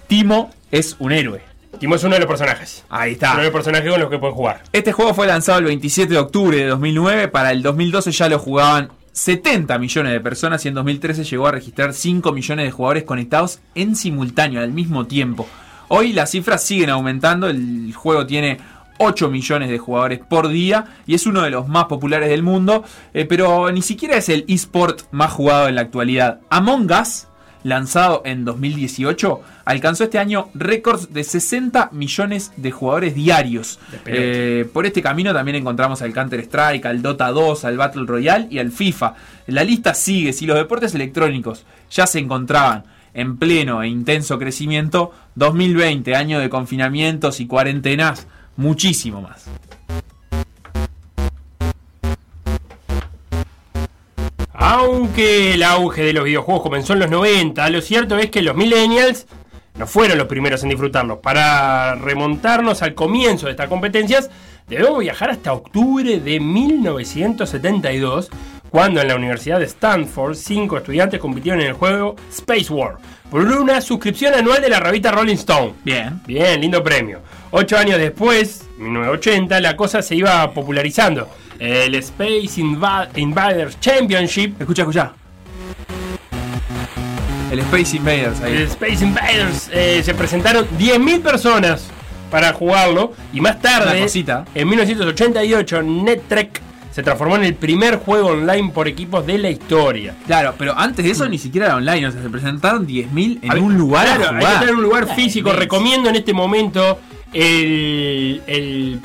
Timo es un héroe. Timo es uno de los personajes. Ahí Uno está. de los personajes con los que pueden jugar. Este juego fue lanzado el 27 de octubre de 2009. Para el 2012 ya lo jugaban 70 millones de personas y en 2013 llegó a registrar 5 millones de jugadores conectados en simultáneo, al mismo tiempo. Hoy las cifras siguen aumentando. El juego tiene 8 millones de jugadores por día y es uno de los más populares del mundo. eh, pero ni siquiera es el eSport más jugado en la actualidad. Among Us lanzado en 2018, alcanzó este año récords de 60 millones de jugadores diarios. Eh, por este camino también encontramos al Counter-Strike, al Dota 2, al Battle Royale y al FIFA. La lista sigue, si los deportes electrónicos ya se encontraban en pleno e intenso crecimiento, 2020, año de confinamientos y cuarentenas, muchísimo más. Aunque el auge de los videojuegos comenzó en los 90, lo cierto es que los millennials no fueron los primeros en disfrutarlos. Para remontarnos al comienzo de estas competencias, debemos viajar hasta octubre de 1972, cuando en la Universidad de Stanford cinco estudiantes compitieron en el juego Space War por una suscripción anual de la revista Rolling Stone. Bien. Bien, lindo premio. Ocho años después, 1980, la cosa se iba popularizando. El Space Inva- Invaders Championship Escucha, escucha. El Space Invaders El ahí. Space Invaders eh, se presentaron 10.000 personas para jugarlo y más tarde, en 1988, NetTrek se transformó en el primer juego online por equipos de la historia. Claro, pero antes de eso ni siquiera era online, o sea, se presentaron 10.000 en Había- un lugar claro, a hay que jugar. estar en un lugar físico. Recomiendo en este momento el, el,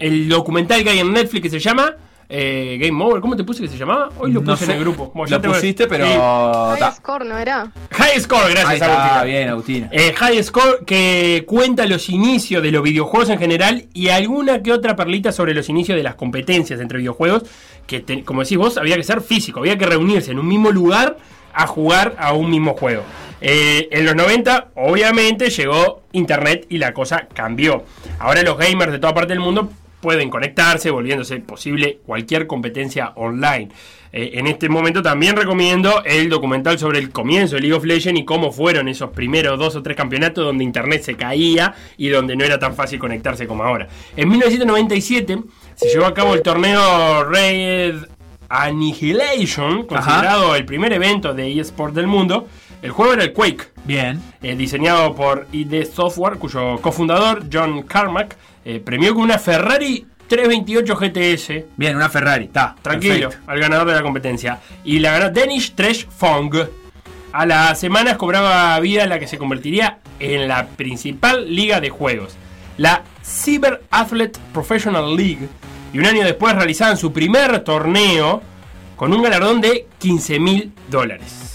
el documental que hay en Netflix que se llama eh, Game Over. ¿Cómo te puse que se llamaba? Hoy lo No puse sé. en el grupo. Bueno, ya Lo pusiste, pero... Sí. High ta. score, ¿no era? High Score, Ahí gracias está, Agustina. bien, Agustina. Eh, High Score que cuenta los inicios de los videojuegos en general y alguna que otra perlita sobre los inicios de las competencias entre videojuegos que, te- como decís vos, había que ser físico, había que reunirse en un mismo lugar a jugar a un mismo juego. Eh, en los 90, obviamente, llegó Internet y la cosa cambió. Ahora los gamers de toda parte del mundo pueden conectarse, volviéndose posible cualquier competencia online. Eh, en este momento también recomiendo el documental sobre el comienzo de League of Legends y cómo fueron esos primeros dos o tres campeonatos donde internet se caía y donde no era tan fácil conectarse como ahora. En 1997 se llevó a cabo el torneo Red Annihilation, considerado el primer evento de eSport del mundo. El juego era el Quake, Bien. eh, diseñado por ID Software, cuyo cofundador, John Carmack, eh, premió con una Ferrari 328 GTS. Bien, una Ferrari, está. Tranquilo, perfecto. al ganador de la competencia. Y la ganó Danish Trash Fong. A las semanas cobraba vida la que se convertiría en la principal liga de juegos, la Cyber Athlete Professional League. Y un año después realizaban su primer torneo con un galardón de 15 mil dólares.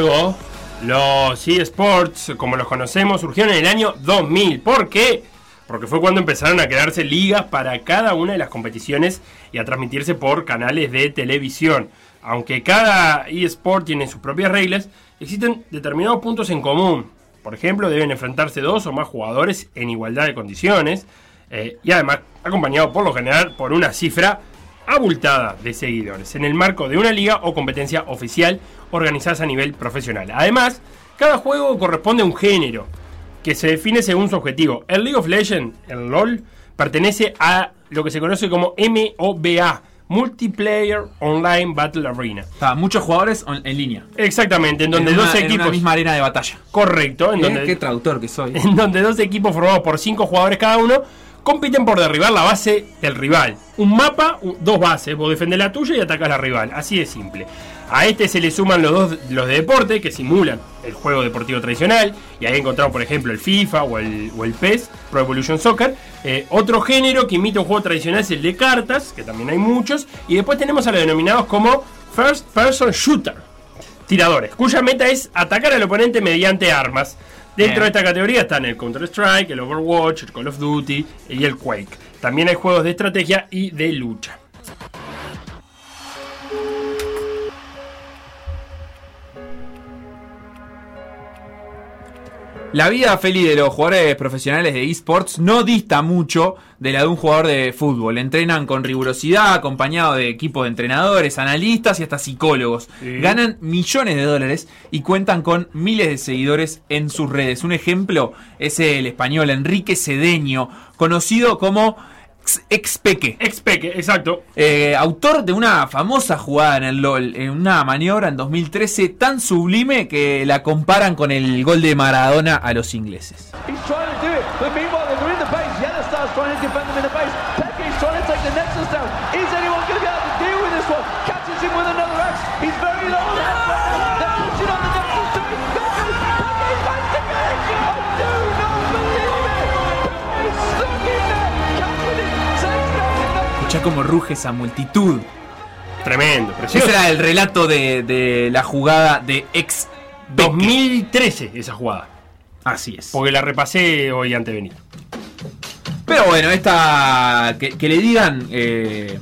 Los eSports, como los conocemos, surgieron en el año 2000. ¿Por qué? Porque fue cuando empezaron a crearse ligas para cada una de las competiciones y a transmitirse por canales de televisión. Aunque cada eSport tiene sus propias reglas, existen determinados puntos en común. Por ejemplo, deben enfrentarse dos o más jugadores en igualdad de condiciones eh, y además acompañado por lo general por una cifra abultada de seguidores en el marco de una liga o competencia oficial organizadas a nivel profesional. Además, cada juego corresponde a un género que se define según su objetivo. El League of Legends, el LOL, pertenece a lo que se conoce como MOBA, Multiplayer Online Battle Arena. Está, muchos jugadores on- en línea. Exactamente, en donde en dos una, en una equipos... misma arena de batalla. Correcto, en ¿Eh? donde, Qué traductor que soy. en donde dos equipos formados por cinco jugadores cada uno compiten por derribar la base del rival. Un mapa, dos bases, vos defendés la tuya y atacás la rival. Así de simple. A este se le suman los dos los de deporte que simulan el juego deportivo tradicional. Y ahí encontramos, por ejemplo, el FIFA o el, o el PES, Pro Evolution Soccer. Eh, otro género que imita un juego tradicional es el de cartas, que también hay muchos. Y después tenemos a los denominados como First Person Shooter tiradores, cuya meta es atacar al oponente mediante armas. Dentro Bien. de esta categoría están el Counter-Strike, el Overwatch, el Call of Duty y el Quake. También hay juegos de estrategia y de lucha. La vida feliz de los jugadores profesionales de esports no dista mucho de la de un jugador de fútbol. Entrenan con rigurosidad, acompañado de equipos de entrenadores, analistas y hasta psicólogos. Sí. Ganan millones de dólares y cuentan con miles de seguidores en sus redes. Un ejemplo es el español Enrique Cedeño, conocido como Ex- Expeque. Expeque, exacto. Eh, autor de una famosa jugada en el LOL, en una maniobra en 2013 tan sublime que la comparan con el gol de Maradona a los ingleses. He's Escucha cómo ruge esa multitud. Tremendo, precioso. Ese era el relato de, de la jugada de ex 2013 esa jugada. Así es. Porque la repasé hoy antes de venir. Pero bueno, esta. Que, que le digan eh,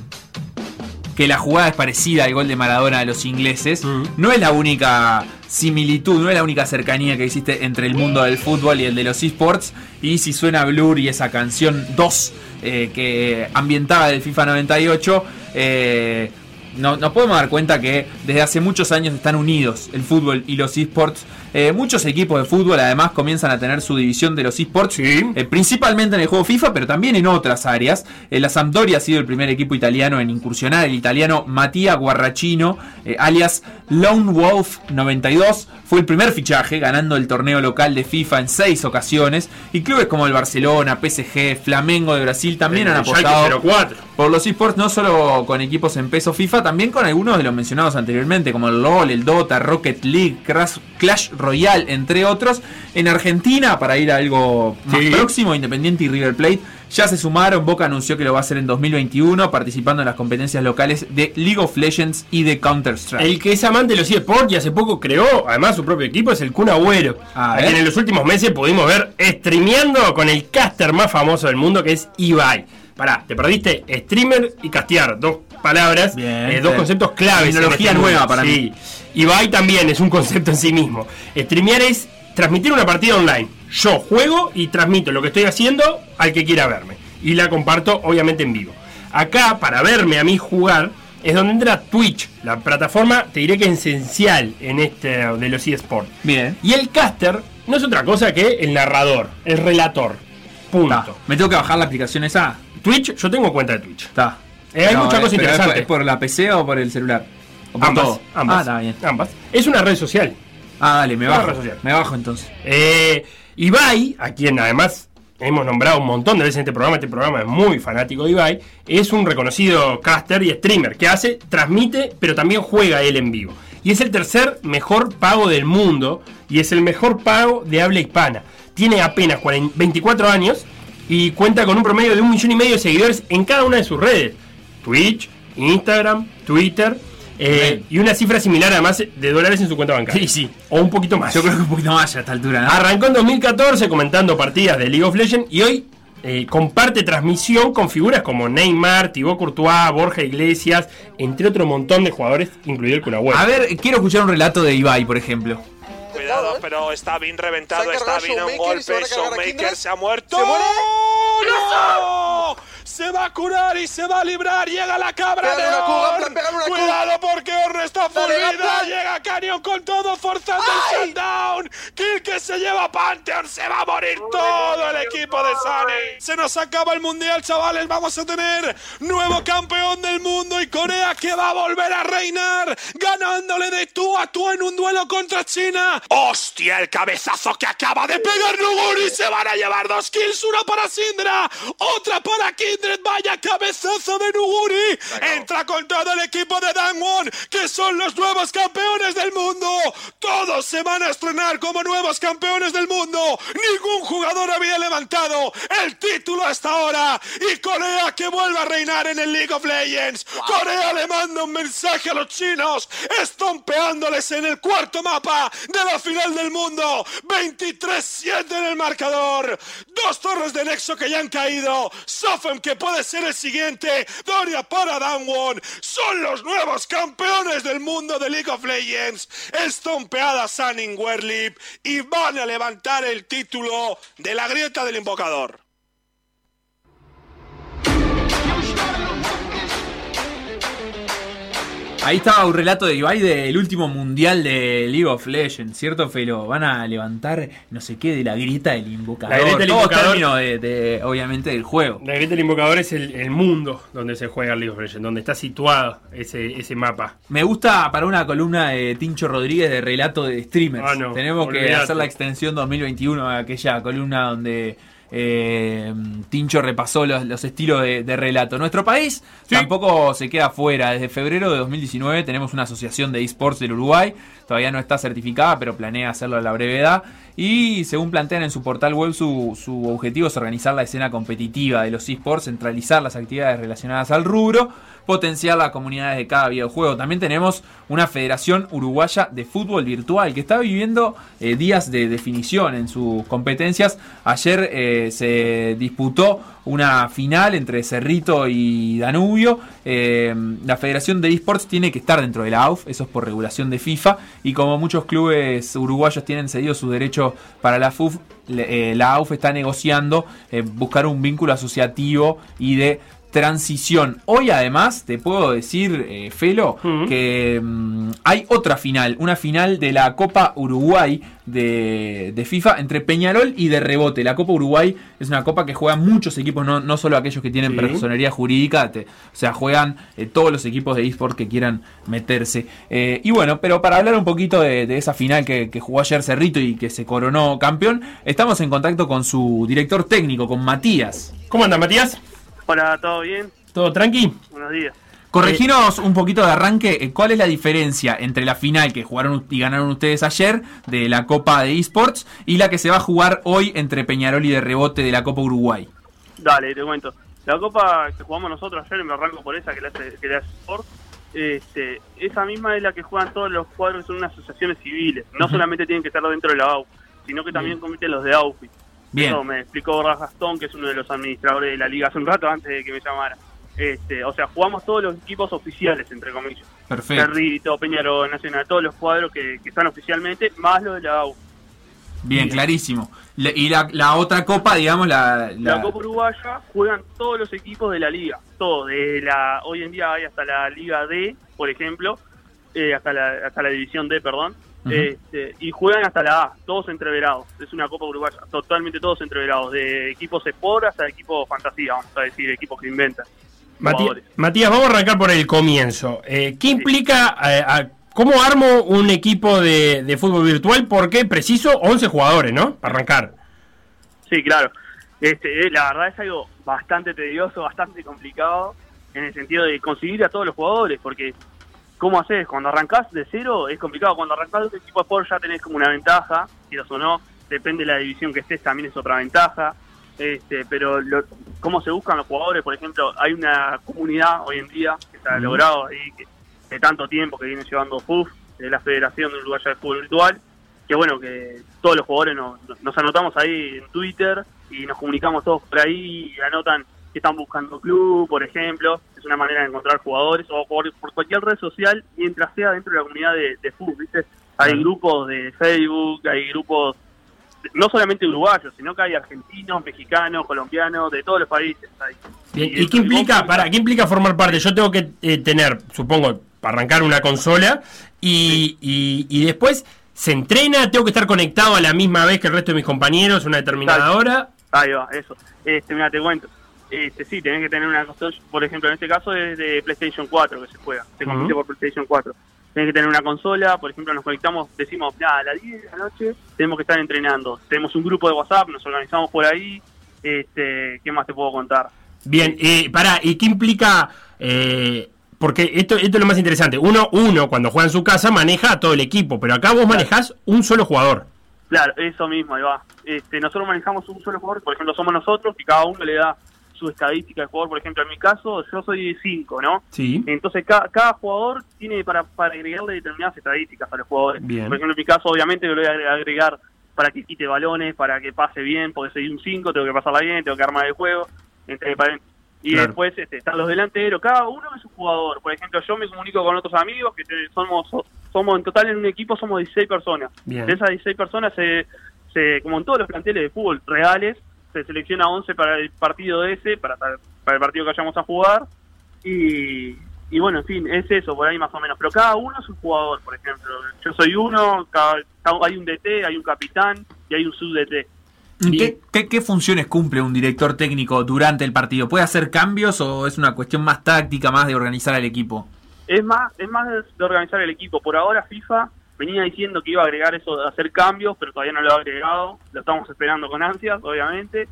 que la jugada es parecida al gol de Maradona de los ingleses. Mm. No es la única similitud, no es la única cercanía que existe entre el mundo del fútbol y el de los esports. Y si suena Blur y esa canción 2 eh, que ambientaba del FIFA 98. Eh, no- nos podemos dar cuenta que desde hace muchos años están unidos el fútbol y los esports. Eh, muchos equipos de fútbol además comienzan a tener su división de los esports, Sí. eh, principalmente en el juego FIFA, pero también en otras áreas. Eh, la Sampdoria ha sido el primer equipo italiano en incursionar, el italiano Mattia Guarracino, eh, alias Lone Wolf 92, fue el primer fichaje, ganando el torneo local de FIFA en seis ocasiones. Y clubes como el Barcelona, PSG, Flamengo de Brasil también El han apostado 04. por los esports, no solo con equipos en peso FIFA, también con algunos de los mencionados anteriormente, como el LOL, el Dota, Rocket League, Crash, Clash Royale, entre otros. En Argentina, para ir a algo más Sí. próximo, Independiente y River Plate ya se sumaron. Boca anunció que lo va a hacer en 2021, participando en las competencias locales de League of Legends y de Counter-Strike. El que es amante de los eSports y hace poco creó además su propio equipo es el Kun Agüero. A a ver. quien en los últimos meses pudimos ver streameando con el caster más famoso del mundo que es Ibai. Pará, te perdiste streamer y castear, dos palabras, Bien, eh, dos conceptos claves. Tecnología este nueva para sí. Ibai también es un concepto en sí mismo. Streamear es transmitir una partida online. Yo juego y transmito lo que estoy haciendo al que quiera verme. Y la comparto obviamente en vivo. Acá, para verme a mí jugar, es donde entra Twitch, la plataforma, te diré que es esencial en este de los eSports. Bien. Y el caster no es otra cosa que el narrador, el relator. Punto. Ta. Me tengo que bajar la aplicación esa. Twitch, yo tengo cuenta de Twitch. Está. Eh, hay mucha cosa pero es por- interesante. ¿Es por la PC o por el celular? ¿O por Ambas, todo? ambas, Ah, está bien. ambas. Es una red social. Ah, dale, me bajo. Me bajo entonces. Eh, Ibai, a quien además hemos nombrado un montón de veces en este programa, este programa es muy fanático de Ibai, es un reconocido caster y streamer que hace, transmite, pero también juega él en vivo. Y es el tercer mejor pago del mundo y es el mejor pago de habla hispana. Tiene apenas 40 24 años y cuenta con un promedio de un millón y medio de seguidores en cada una de sus redes. Twitch, Instagram, Twitter. eh, y una cifra similar además de dólares en su cuenta bancaria. Sí, sí. O un poquito más. Yo creo que un poquito más a esta altura, ¿no? Arrancó en 2014 comentando partidas de League of Legends y hoy eh, comparte transmisión con figuras como Neymar, Thibaut Courtois, Borja Iglesias, entre otro montón de jugadores, incluido el Kun Agüero. A ver, quiero escuchar un relato de Ibai, por ejemplo. Cuidado, pero está bien reventado, está bien un Showmaker y se golpe. Showmaker se ha muerto. ¿Se muere? ¡No! Se va a curar y se va a librar. Llega la cabra de. Cuidado porque Orn está. Gaplan. Llega Canyon con todo forzando el shutdown. Kill que se lleva a Pantheon. Se va a morir todo el equipo de Sunny. Se nos acaba el mundial, chavales. Vamos a tener nuevo campeón del mundo y Corea que va a volver a reinar. Ganándole de tú a tú en un duelo contra China. ¡Hostia! El cabezazo que acaba de pegar Nuguri. Se van a llevar dos kills. Una para Sindra. Otra para Kindred. Vaya cabezazo de Nuguri. Entra con todo el equipo de Dangwon. Que son los nuevos campeones del mundo. Todos se van a estrenar como nuevos campeones del mundo. Ningún jugador había levantado el título hasta ahora. Y Corea que vuelve a reinar en el League of Legends. Corea le manda un mensaje a los chinos. Estompeándoles en el cuarto mapa de la final del mundo. 23-7 en el marcador. Dos torres de Nexo que ya han caído. Sofem que puede ser el siguiente. Doria para Danwon. Son los nuevos campeones del mundo de League of Legends. Estompeada Sunning Werlip. Y van a levantar el título de la grieta del invocador. Ahí estaba un relato de Ibai del último mundial de League of Legends, ¿cierto, Felo? Van a levantar no sé qué de la grieta del invocador. La grieta del invocador. de, de, obviamente, del juego. La grieta del invocador es el, el mundo donde se juega League of Legends, donde está situado ese, ese mapa. Me gusta para una columna de Tincho Rodríguez de relato de streamers. Ah, no, Tenemos que hacer la extensión 2021 a aquella columna donde eh, Tincho repasó los, los estilos de, de relato. Nuestro país tampoco se queda fuera. Desde febrero de 2019 tenemos una asociación de esports del Uruguay. Todavía no está certificada, pero planea hacerlo a la brevedad. Y según plantean en su portal web, su, su objetivo es organizar la escena competitiva de los esports, centralizar las actividades relacionadas al rubro, potenciar las comunidades de cada videojuego. También tenemos una Federación Uruguaya de Fútbol Virtual que está viviendo eh, días de definición en sus competencias. Ayer eh, se disputó una final entre Cerrito y Danubio. Eh, la Federación de Esports tiene que estar dentro de la AUF, eso es por regulación de FIFA. Y como muchos clubes uruguayos tienen cedido su derecho para la FUF, la AUF está negociando buscar un vínculo asociativo y de transición. Hoy además te puedo decir, eh, Felo, que mm, hay otra final, una final de la Copa Uruguay de, de FIFA entre Peñarol y de Rebote. La Copa Uruguay es una copa que juegan muchos equipos, no, no solo aquellos que tienen Sí. personería jurídica, te- o sea, juegan eh, todos los equipos de eSport que quieran meterse. Eh, y bueno, pero para hablar un poquito de, de esa final que, que jugó ayer Cerrito y que se coronó campeón, estamos en contacto con su director técnico, con Matías. ¿Cómo anda, Matías? Hola, ¿todo bien? ¿Todo tranqui? Buenos días. Correginos un poquito de arranque, eh, ¿cuál es la diferencia entre la final que jugaron y ganaron ustedes ayer de la Copa de Esports y la que se va a jugar hoy entre Peñarol y de Rebote de la Copa Uruguay? Dale, te cuento. La copa que jugamos nosotros ayer, me arranco por esa que le hace, que le hace Sport, este, esa misma es la que juegan todos los cuadros que son unas asociaciones civiles. No solamente tienen que estar dentro de la AUF, sino que también compiten los de AUFI. Bien. Eso me explicó Gastón, que es uno de los administradores de la liga hace un rato antes de que me llamara. Este, o sea, jugamos todos los equipos oficiales, entre comillas. Perfecto. Cerrito, Peñarol, Nacional, todos los cuadros que, que están oficialmente, más los de la AUF. Bien, clarísimo. Le- y la, la otra copa, digamos, la... La, la- Copa Uruguaya juegan todos los equipos de la liga, todo, de la hoy en día hay hasta la Liga D, por ejemplo, eh, hasta la hasta la División D, perdón, Este, y juegan hasta la A, todos entreverados. Es una Copa Uruguaya, totalmente todos entreverados, de equipos Sport hasta equipos fantasía, vamos a decir, equipos que inventan. Jugadores. Matías, vamos a arrancar por el comienzo. Eh, ¿Qué implica, eh, a- cómo armo un equipo de, de fútbol virtual? Porque preciso 11 jugadores, ¿no? Para arrancar. Sí, claro. Este, eh, la verdad es algo bastante tedioso, bastante complicado, en el sentido de conseguir a todos los jugadores, porque ¿cómo haces? Cuando arrancás de cero es complicado, cuando arrancás de un equipo de sport ya tenés como una ventaja, quieras o no, depende de la división que estés, también es otra ventaja, este, pero lo- cómo se buscan los jugadores, por ejemplo, hay una comunidad hoy en día que se ha logrado ahí, que, de tanto tiempo que viene llevando FUF, de la Federación de Uruguaya de Fútbol Virtual, que bueno, que todos los jugadores nos, nos anotamos ahí en Twitter y nos comunicamos todos por ahí y anotan que están buscando club, por ejemplo, es una manera de encontrar jugadores, o por, por cualquier red social, mientras sea dentro de la comunidad de, de fútbol, ¿viste? Hay grupos de Facebook, hay grupos no solamente uruguayos, sino que hay argentinos, mexicanos, colombianos, de todos los países. Bien, ¿Y qué implica, para, qué implica formar parte? Yo tengo que eh, tener, supongo, para arrancar una consola y, y, y después se entrena, tengo que estar conectado a la misma vez que el resto de mis compañeros, una determinada Exacto. hora. Ahí va, eso. Este, mira, te cuento. Este, sí, tenés que tener una consola, por ejemplo, en este caso es de PlayStation 4 que se juega, se compite por PlayStation 4. Tenés que tener una consola, por ejemplo, nos conectamos, decimos, a las 10 de la noche tenemos que estar entrenando. Tenemos un grupo de WhatsApp, nos organizamos por ahí. Este, ¿Qué más te puedo contar? Bien, eh, pará, ¿y qué implica? eh, porque esto, esto es lo más interesante. Uno, uno, cuando juega en su casa, maneja a todo el equipo, pero acá vos manejás un solo jugador. Claro, eso mismo, ahí va. Este, nosotros manejamos un solo jugador, por ejemplo, somos nosotros y cada uno le da su estadística de jugador. Por ejemplo, en mi caso, yo soy 5, ¿no? Sí. Entonces, ca- cada jugador tiene para, para agregarle determinadas estadísticas a los jugadores. Bien. Por ejemplo, en mi caso, obviamente, yo le voy a agregar para que quite balones, para que pase bien, porque soy un 5, tengo que pasarla bien, tengo que armar el juego. Entre, para- y Claro. después este, están los delanteros, cada uno es un jugador. Por ejemplo, yo me comunico con otros amigos, que somos somos en total en un equipo somos 16 personas. Bien. De esas 16 personas, se, se, como en todos los planteles de fútbol reales, se selecciona 11 para el partido ese, para, para el partido que vayamos a jugar. Y, y bueno, en fin, es eso, por ahí más o menos. Pero cada uno es un jugador, por ejemplo. Yo soy uno, cada, hay un DT, hay un capitán y hay un sub-DT. ¿Qué, qué, qué funciones cumple un director técnico durante el partido? ¿Puede hacer cambios o es una cuestión más táctica, más de organizar al equipo? Es más, es más de organizar el equipo. Por ahora FIFA venía diciendo que iba a agregar eso de hacer cambios, pero todavía no lo ha agregado. Lo estamos esperando con ansias, obviamente.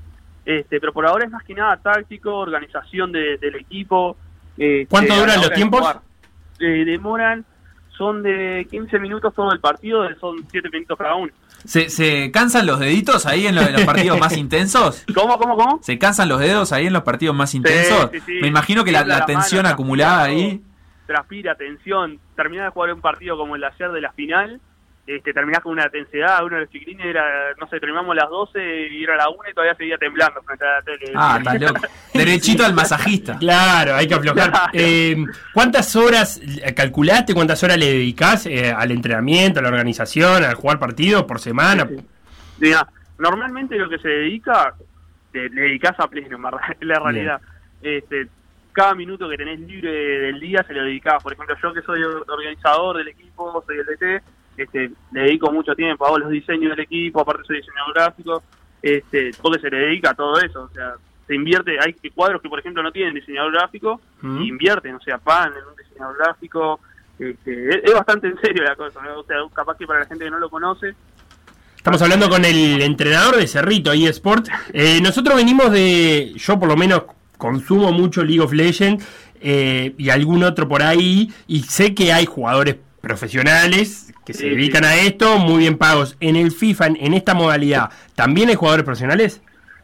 Este, pero por ahora es más que nada táctico, organización de- del equipo. este, ¿Cuánto duran los tiempos? Eh, demoran, son de 15 minutos todo el partido, son 7 minutos cada uno. ¿Se, se cansan los deditos ahí en, lo- en los partidos más intensos? ¿Cómo, cómo, cómo? ¿Se cansan los dedos ahí en los partidos más intensos? sí, sí. Me imagino que la, Tiembla la la tensión mano, acumulada ahí... transpira, tensión. Terminás de jugar un partido como el de ayer de la final, este, terminás con una tensidad. Uno de los chiquilines era, no sé, terminamos a las 12 y era la 1 y todavía seguía temblando frente a la tele. Ah, está loco. Derechito al masajista. Claro, hay que aflojar. Claro. Eh, ¿Cuántas horas calculaste? ¿Cuántas horas le dedicás eh, al entrenamiento, a la organización, al jugar partidos por semana? Mira, normalmente lo que se dedica, te, le dedicás a pleno, la realidad. Este, cada minuto que tenés libre del día se lo dedicás. Por ejemplo, yo que soy organizador del equipo, soy el DT, este, le dedico mucho tiempo, hago los diseños del equipo, aparte soy diseñador gráfico, este, porque se le dedica a todo eso. O sea, se invierte, hay cuadros que por ejemplo no tienen diseñador gráfico, Mm. y invierten, o sea, pagan en un diseñador gráfico. Este, es, es bastante en serio la cosa, ¿no? o sea, capaz que para la gente que no lo conoce, Estamos hablando con el entrenador de Cerrito, eSport. Eh, nosotros venimos de, yo por lo menos consumo mucho League of Legends eh, y algún otro por ahí, y sé que hay jugadores profesionales que se dedican a esto, muy bien pagos. En el FIFA, en, esta modalidad, ¿también hay jugadores profesionales?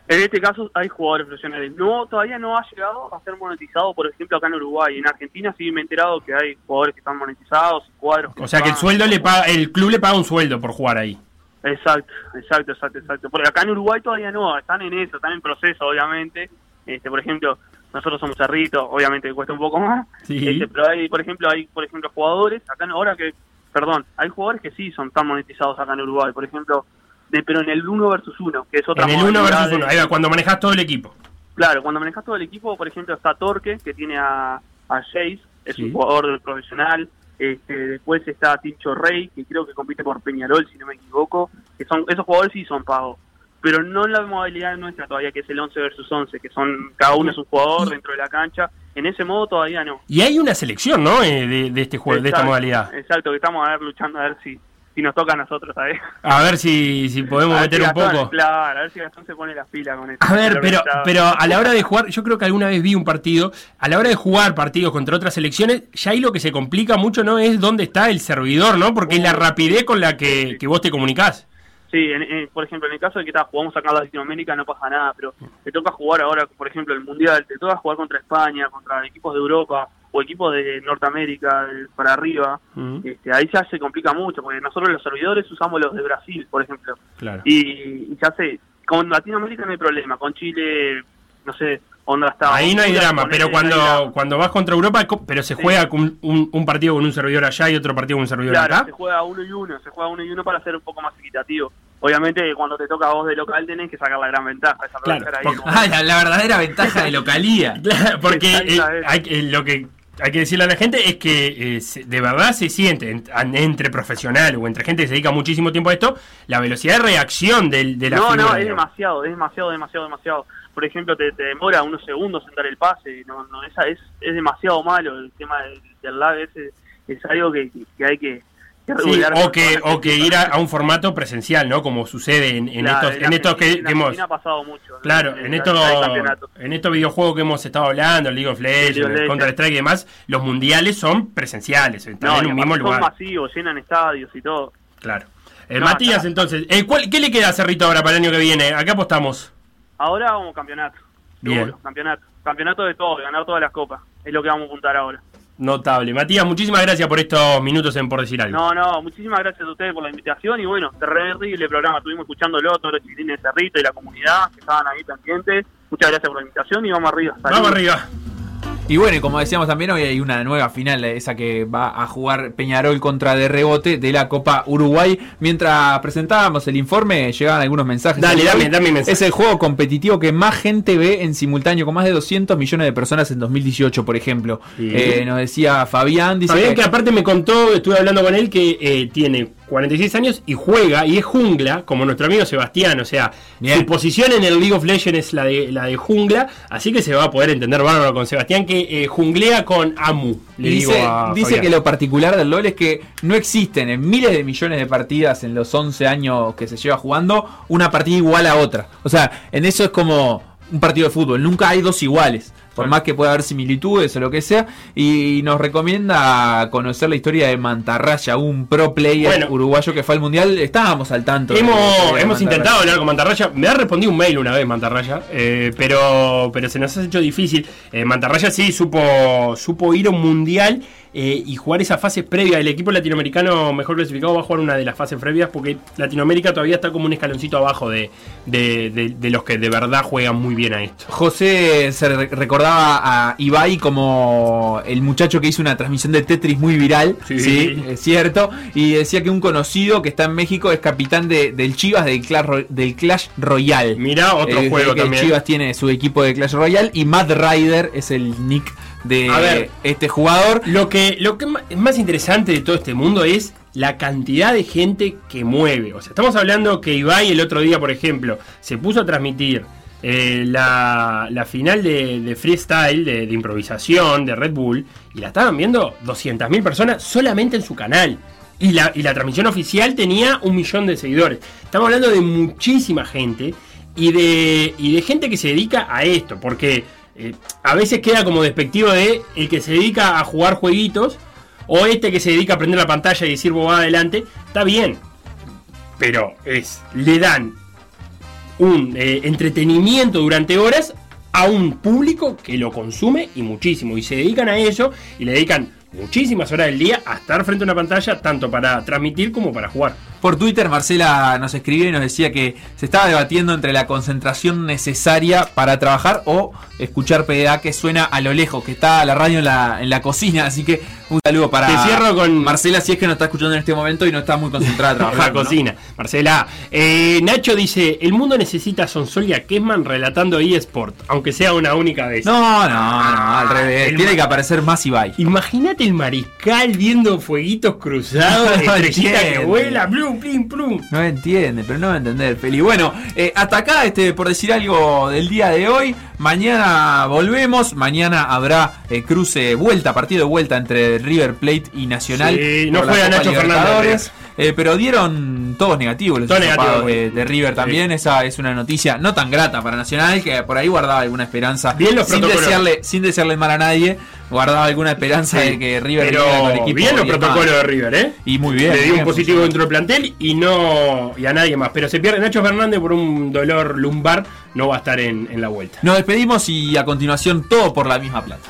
En este caso hay jugadores profesionales. No, todavía no ha llegado a ser monetizado, por ejemplo, acá en Uruguay. En Argentina sí me he enterado que hay jugadores que están monetizados, cuadros. O sea que el sueldo le paga, el club le paga un sueldo por jugar ahí. Exacto, exacto, exacto, exacto. Porque acá en Uruguay todavía no, están en eso, están en proceso, obviamente. Este, por ejemplo, nosotros somos cerritos, obviamente que cuesta un poco más. Sí. Este, pero hay, por ejemplo, hay, por ejemplo, jugadores acá ahora que, perdón, hay jugadores que sí son tan monetizados acá en Uruguay, por ejemplo, de, pero en el 1 versus 1, que es otra En el 1 modalidad versus de- 1, ahí va, cuando manejas todo el equipo. Claro, cuando manejas todo el equipo, por ejemplo, está Torque, que tiene a, a Jace, es Sí. un jugador profesional. Este, después está Tincho Rey, que creo que compite por Peñarol, si no me equivoco. que son Esos jugadores sí son pagos. Pero no en la modalidad nuestra todavía, que es el 11 versus 11, que son cada uno es un jugador dentro de la cancha. En ese modo todavía no. Y hay una selección, ¿no? Eh, de, de este juego, de esta modalidad. Exacto, que estamos a ver luchando a ver si, si nos toca a nosotros, ¿sabes? A ver si, si podemos meter si un poco. Claro, a ver si Gastón se pone las pilas con esto. A ver, pero, pero a la hora de jugar, yo creo que alguna vez vi un partido, a la hora de jugar partidos contra otras selecciones, ya ahí lo que se complica mucho no es dónde está el servidor, ¿no? Porque es la rapidez con la que, que vos te comunicás. Sí, en- en- por ejemplo, en el caso de que ta, jugamos acá en Latinoamérica no pasa nada, pero te toca jugar ahora, por ejemplo, el Mundial, te toca jugar contra España, contra equipos de Europa o equipos de Norteamérica para arriba, este, ahí ya se complica mucho, porque nosotros los servidores usamos los de Brasil, por ejemplo, Claro. y, y ya sé, con Latinoamérica no hay problema, con Chile, no sé, onda. Ahí no hay drama, pero drama. cuando, cuando vas contra Europa, pero se juega con un, un partido con un servidor allá y otro partido con un servidor Claro, acá. se juega uno y uno, se juega uno y uno para ser un poco más equitativo. obviamente cuando te toca a vos de local tenés que sacar la gran ventaja. Esa Claro, ahí. Ah, la, la verdadera ventaja de localía. Claro, porque eh, hay- eh, lo que hay que decirle a la gente es que eh, se- de verdad se siente en- an- entre profesional o entre gente que se dedica muchísimo tiempo a esto, la velocidad de reacción del, de la no, figura, no, es digamos. demasiado, es demasiado, demasiado, demasiado. Por ejemplo, te, te demora unos segundos en dar el pase, no, no, esa es, es demasiado malo el tema del, del lag ese, es algo que, que hay que, que Sí, regular o con que, o que ir a, a un formato presencial, ¿no? Como sucede en, en La- estos, en en estos que, que hemos... Ha pasado mucho. Claro, en, estos, en estos videojuegos que hemos estado hablando, League of Legends, League of Legends. Counter Strike y demás, los mundiales son presenciales, están No, en un mismo aparte son lugar. masivos, llenan estadios y todo. Claro. Eh, No, Matías, entonces, eh, ¿cuál- ¿qué le queda a Cerrito ahora para el año que viene? Acá apostamos. Ahora vamos campeonato. Bien. Campeonato. Campeonato de todo, ganar todas las copas. Es lo que vamos a apuntar ahora. Notable. Matías, muchísimas gracias por estos minutos en Por Decir Algo. No, no, muchísimas gracias a ustedes por la invitación y bueno, terrible programa. Estuvimos escuchándolo, todos los chiquilines de Cerrito y la comunidad que estaban ahí pendientes. Muchas gracias por la invitación y vamos arriba. Vamos arriba. Y bueno, y como decíamos también, hoy hay una nueva final, esa que va a jugar Peñarol contra de rebote de la Copa Uruguay. Mientras presentábamos el informe, llegaban algunos mensajes. Dale, dame, dame mensaje. Es el juego competitivo que más gente ve en simultáneo, con más de 200 millones de personas en 2018, por ejemplo. Sí. Eh, nos decía Fabián, dice Fabián, que- que aparte me contó, estuve hablando con él, que eh, tiene 46 años y juega y es jungla, como nuestro amigo Sebastián. O sea, Bien. su posición en el League of Legends es la de, la de jungla, así que se va a poder entender bárbaro con Sebastián, que eh, junglea con Amu. Le dice, digo a dice que lo particular del LoL es que no existen en miles de millones de partidas en los 11 años que se lleva jugando una partida igual a otra. O sea, en eso es como un partido de fútbol. Nunca hay dos iguales. Por más que pueda haber similitudes o lo que sea. Y nos recomienda conocer la historia de Mantarraya, un pro player Bueno. uruguayo que fue al mundial. Estábamos al tanto. Hemos, hemos intentado hablar con Mantarraya. Me ha respondido un mail una vez Mantarraya, eh, pero, pero se nos ha hecho difícil. Eh, Mantarraya sí supo, supo ir a un mundial eh, y jugar esa fase previa. El equipo latinoamericano mejor clasificado va a jugar una de las fases previas porque Latinoamérica todavía está como un escaloncito abajo de, de- de- de los que de verdad juegan muy bien a esto. José se re- recordaba a Ibai como el muchacho que hizo una transmisión de Tetris muy viral, Sí. sí, es cierto, y decía que un conocido que está en México es capitán de- del Chivas del Clash, del Clash Royale. Mirá, otro Eh, juego que también. Chivas tiene su equipo de Clash Royale y Matt Ryder es el nick de ver. este jugador. Lo que, lo que es más interesante de todo este mundo es la cantidad de gente que mueve. O sea, estamos hablando que Ibai el otro día, por ejemplo, se puso a transmitir eh, la, la final de, de freestyle, de, de improvisación de Red Bull, y la estaban viendo 200.000 personas solamente en su canal. Y la, y la transmisión oficial tenía un millón de seguidores. Estamos hablando de muchísima gente y de, y de gente que se dedica a esto, porque eh, a veces queda como despectivo de el que se dedica a jugar jueguitos o este que se dedica a prender la pantalla y decir bobada adelante. Está bien, pero es le dan un eh, entretenimiento durante horas a un público que lo consume y muchísimo. Y se dedican a eso y le dedican muchísimas horas del día a estar frente a una pantalla, tanto para transmitir como para jugar. Por Twitter, Marcela nos escribió y nos decía que se estaba debatiendo entre la concentración necesaria para trabajar o escuchar PDA que suena a lo lejos, que está la radio en la, en la cocina. Así que un saludo para Te cierro con- Marcela si es que nos está escuchando en este momento y no está muy concentrada En la trabajando. ¿no? cocina. Marcela. Eh, Nacho dice: El mundo necesita a Sonsolia y a Kessman relatando eSport, aunque sea una única vez. No, no, no, al revés. El Tiene que aparecer más Ibai. Imagínate el mariscal viendo fueguitos cruzados, No estrellita que vuela, plum, plum, plum. No entiende, pero no va a entender, Feli. Bueno, eh, hasta acá, este, por decir algo del día de hoy. Mañana volvemos. Mañana habrá eh, cruce, vuelta, partido de vuelta entre River Plate y Nacional. Sí, no juega Nacho Fernández. Eh, pero dieron todos negativos los Todos hisopados negativos, de, de River también. Esa es una noticia no tan grata para Nacional, que por ahí guardaba alguna esperanza. Bien los sin desearle, sin desearle mal a nadie, guardaba alguna esperanza Sí, de que River pero con el equipo. bien los 10 protocolos más. de River, ¿eh? Y muy bien. Le dio bien, un positivo dentro del plantel y no y a nadie más. Pero se pierde Nacho Fernández por un dolor lumbar, no va a estar en, en la vuelta. Nos despedimos y a continuación todo por la misma plata.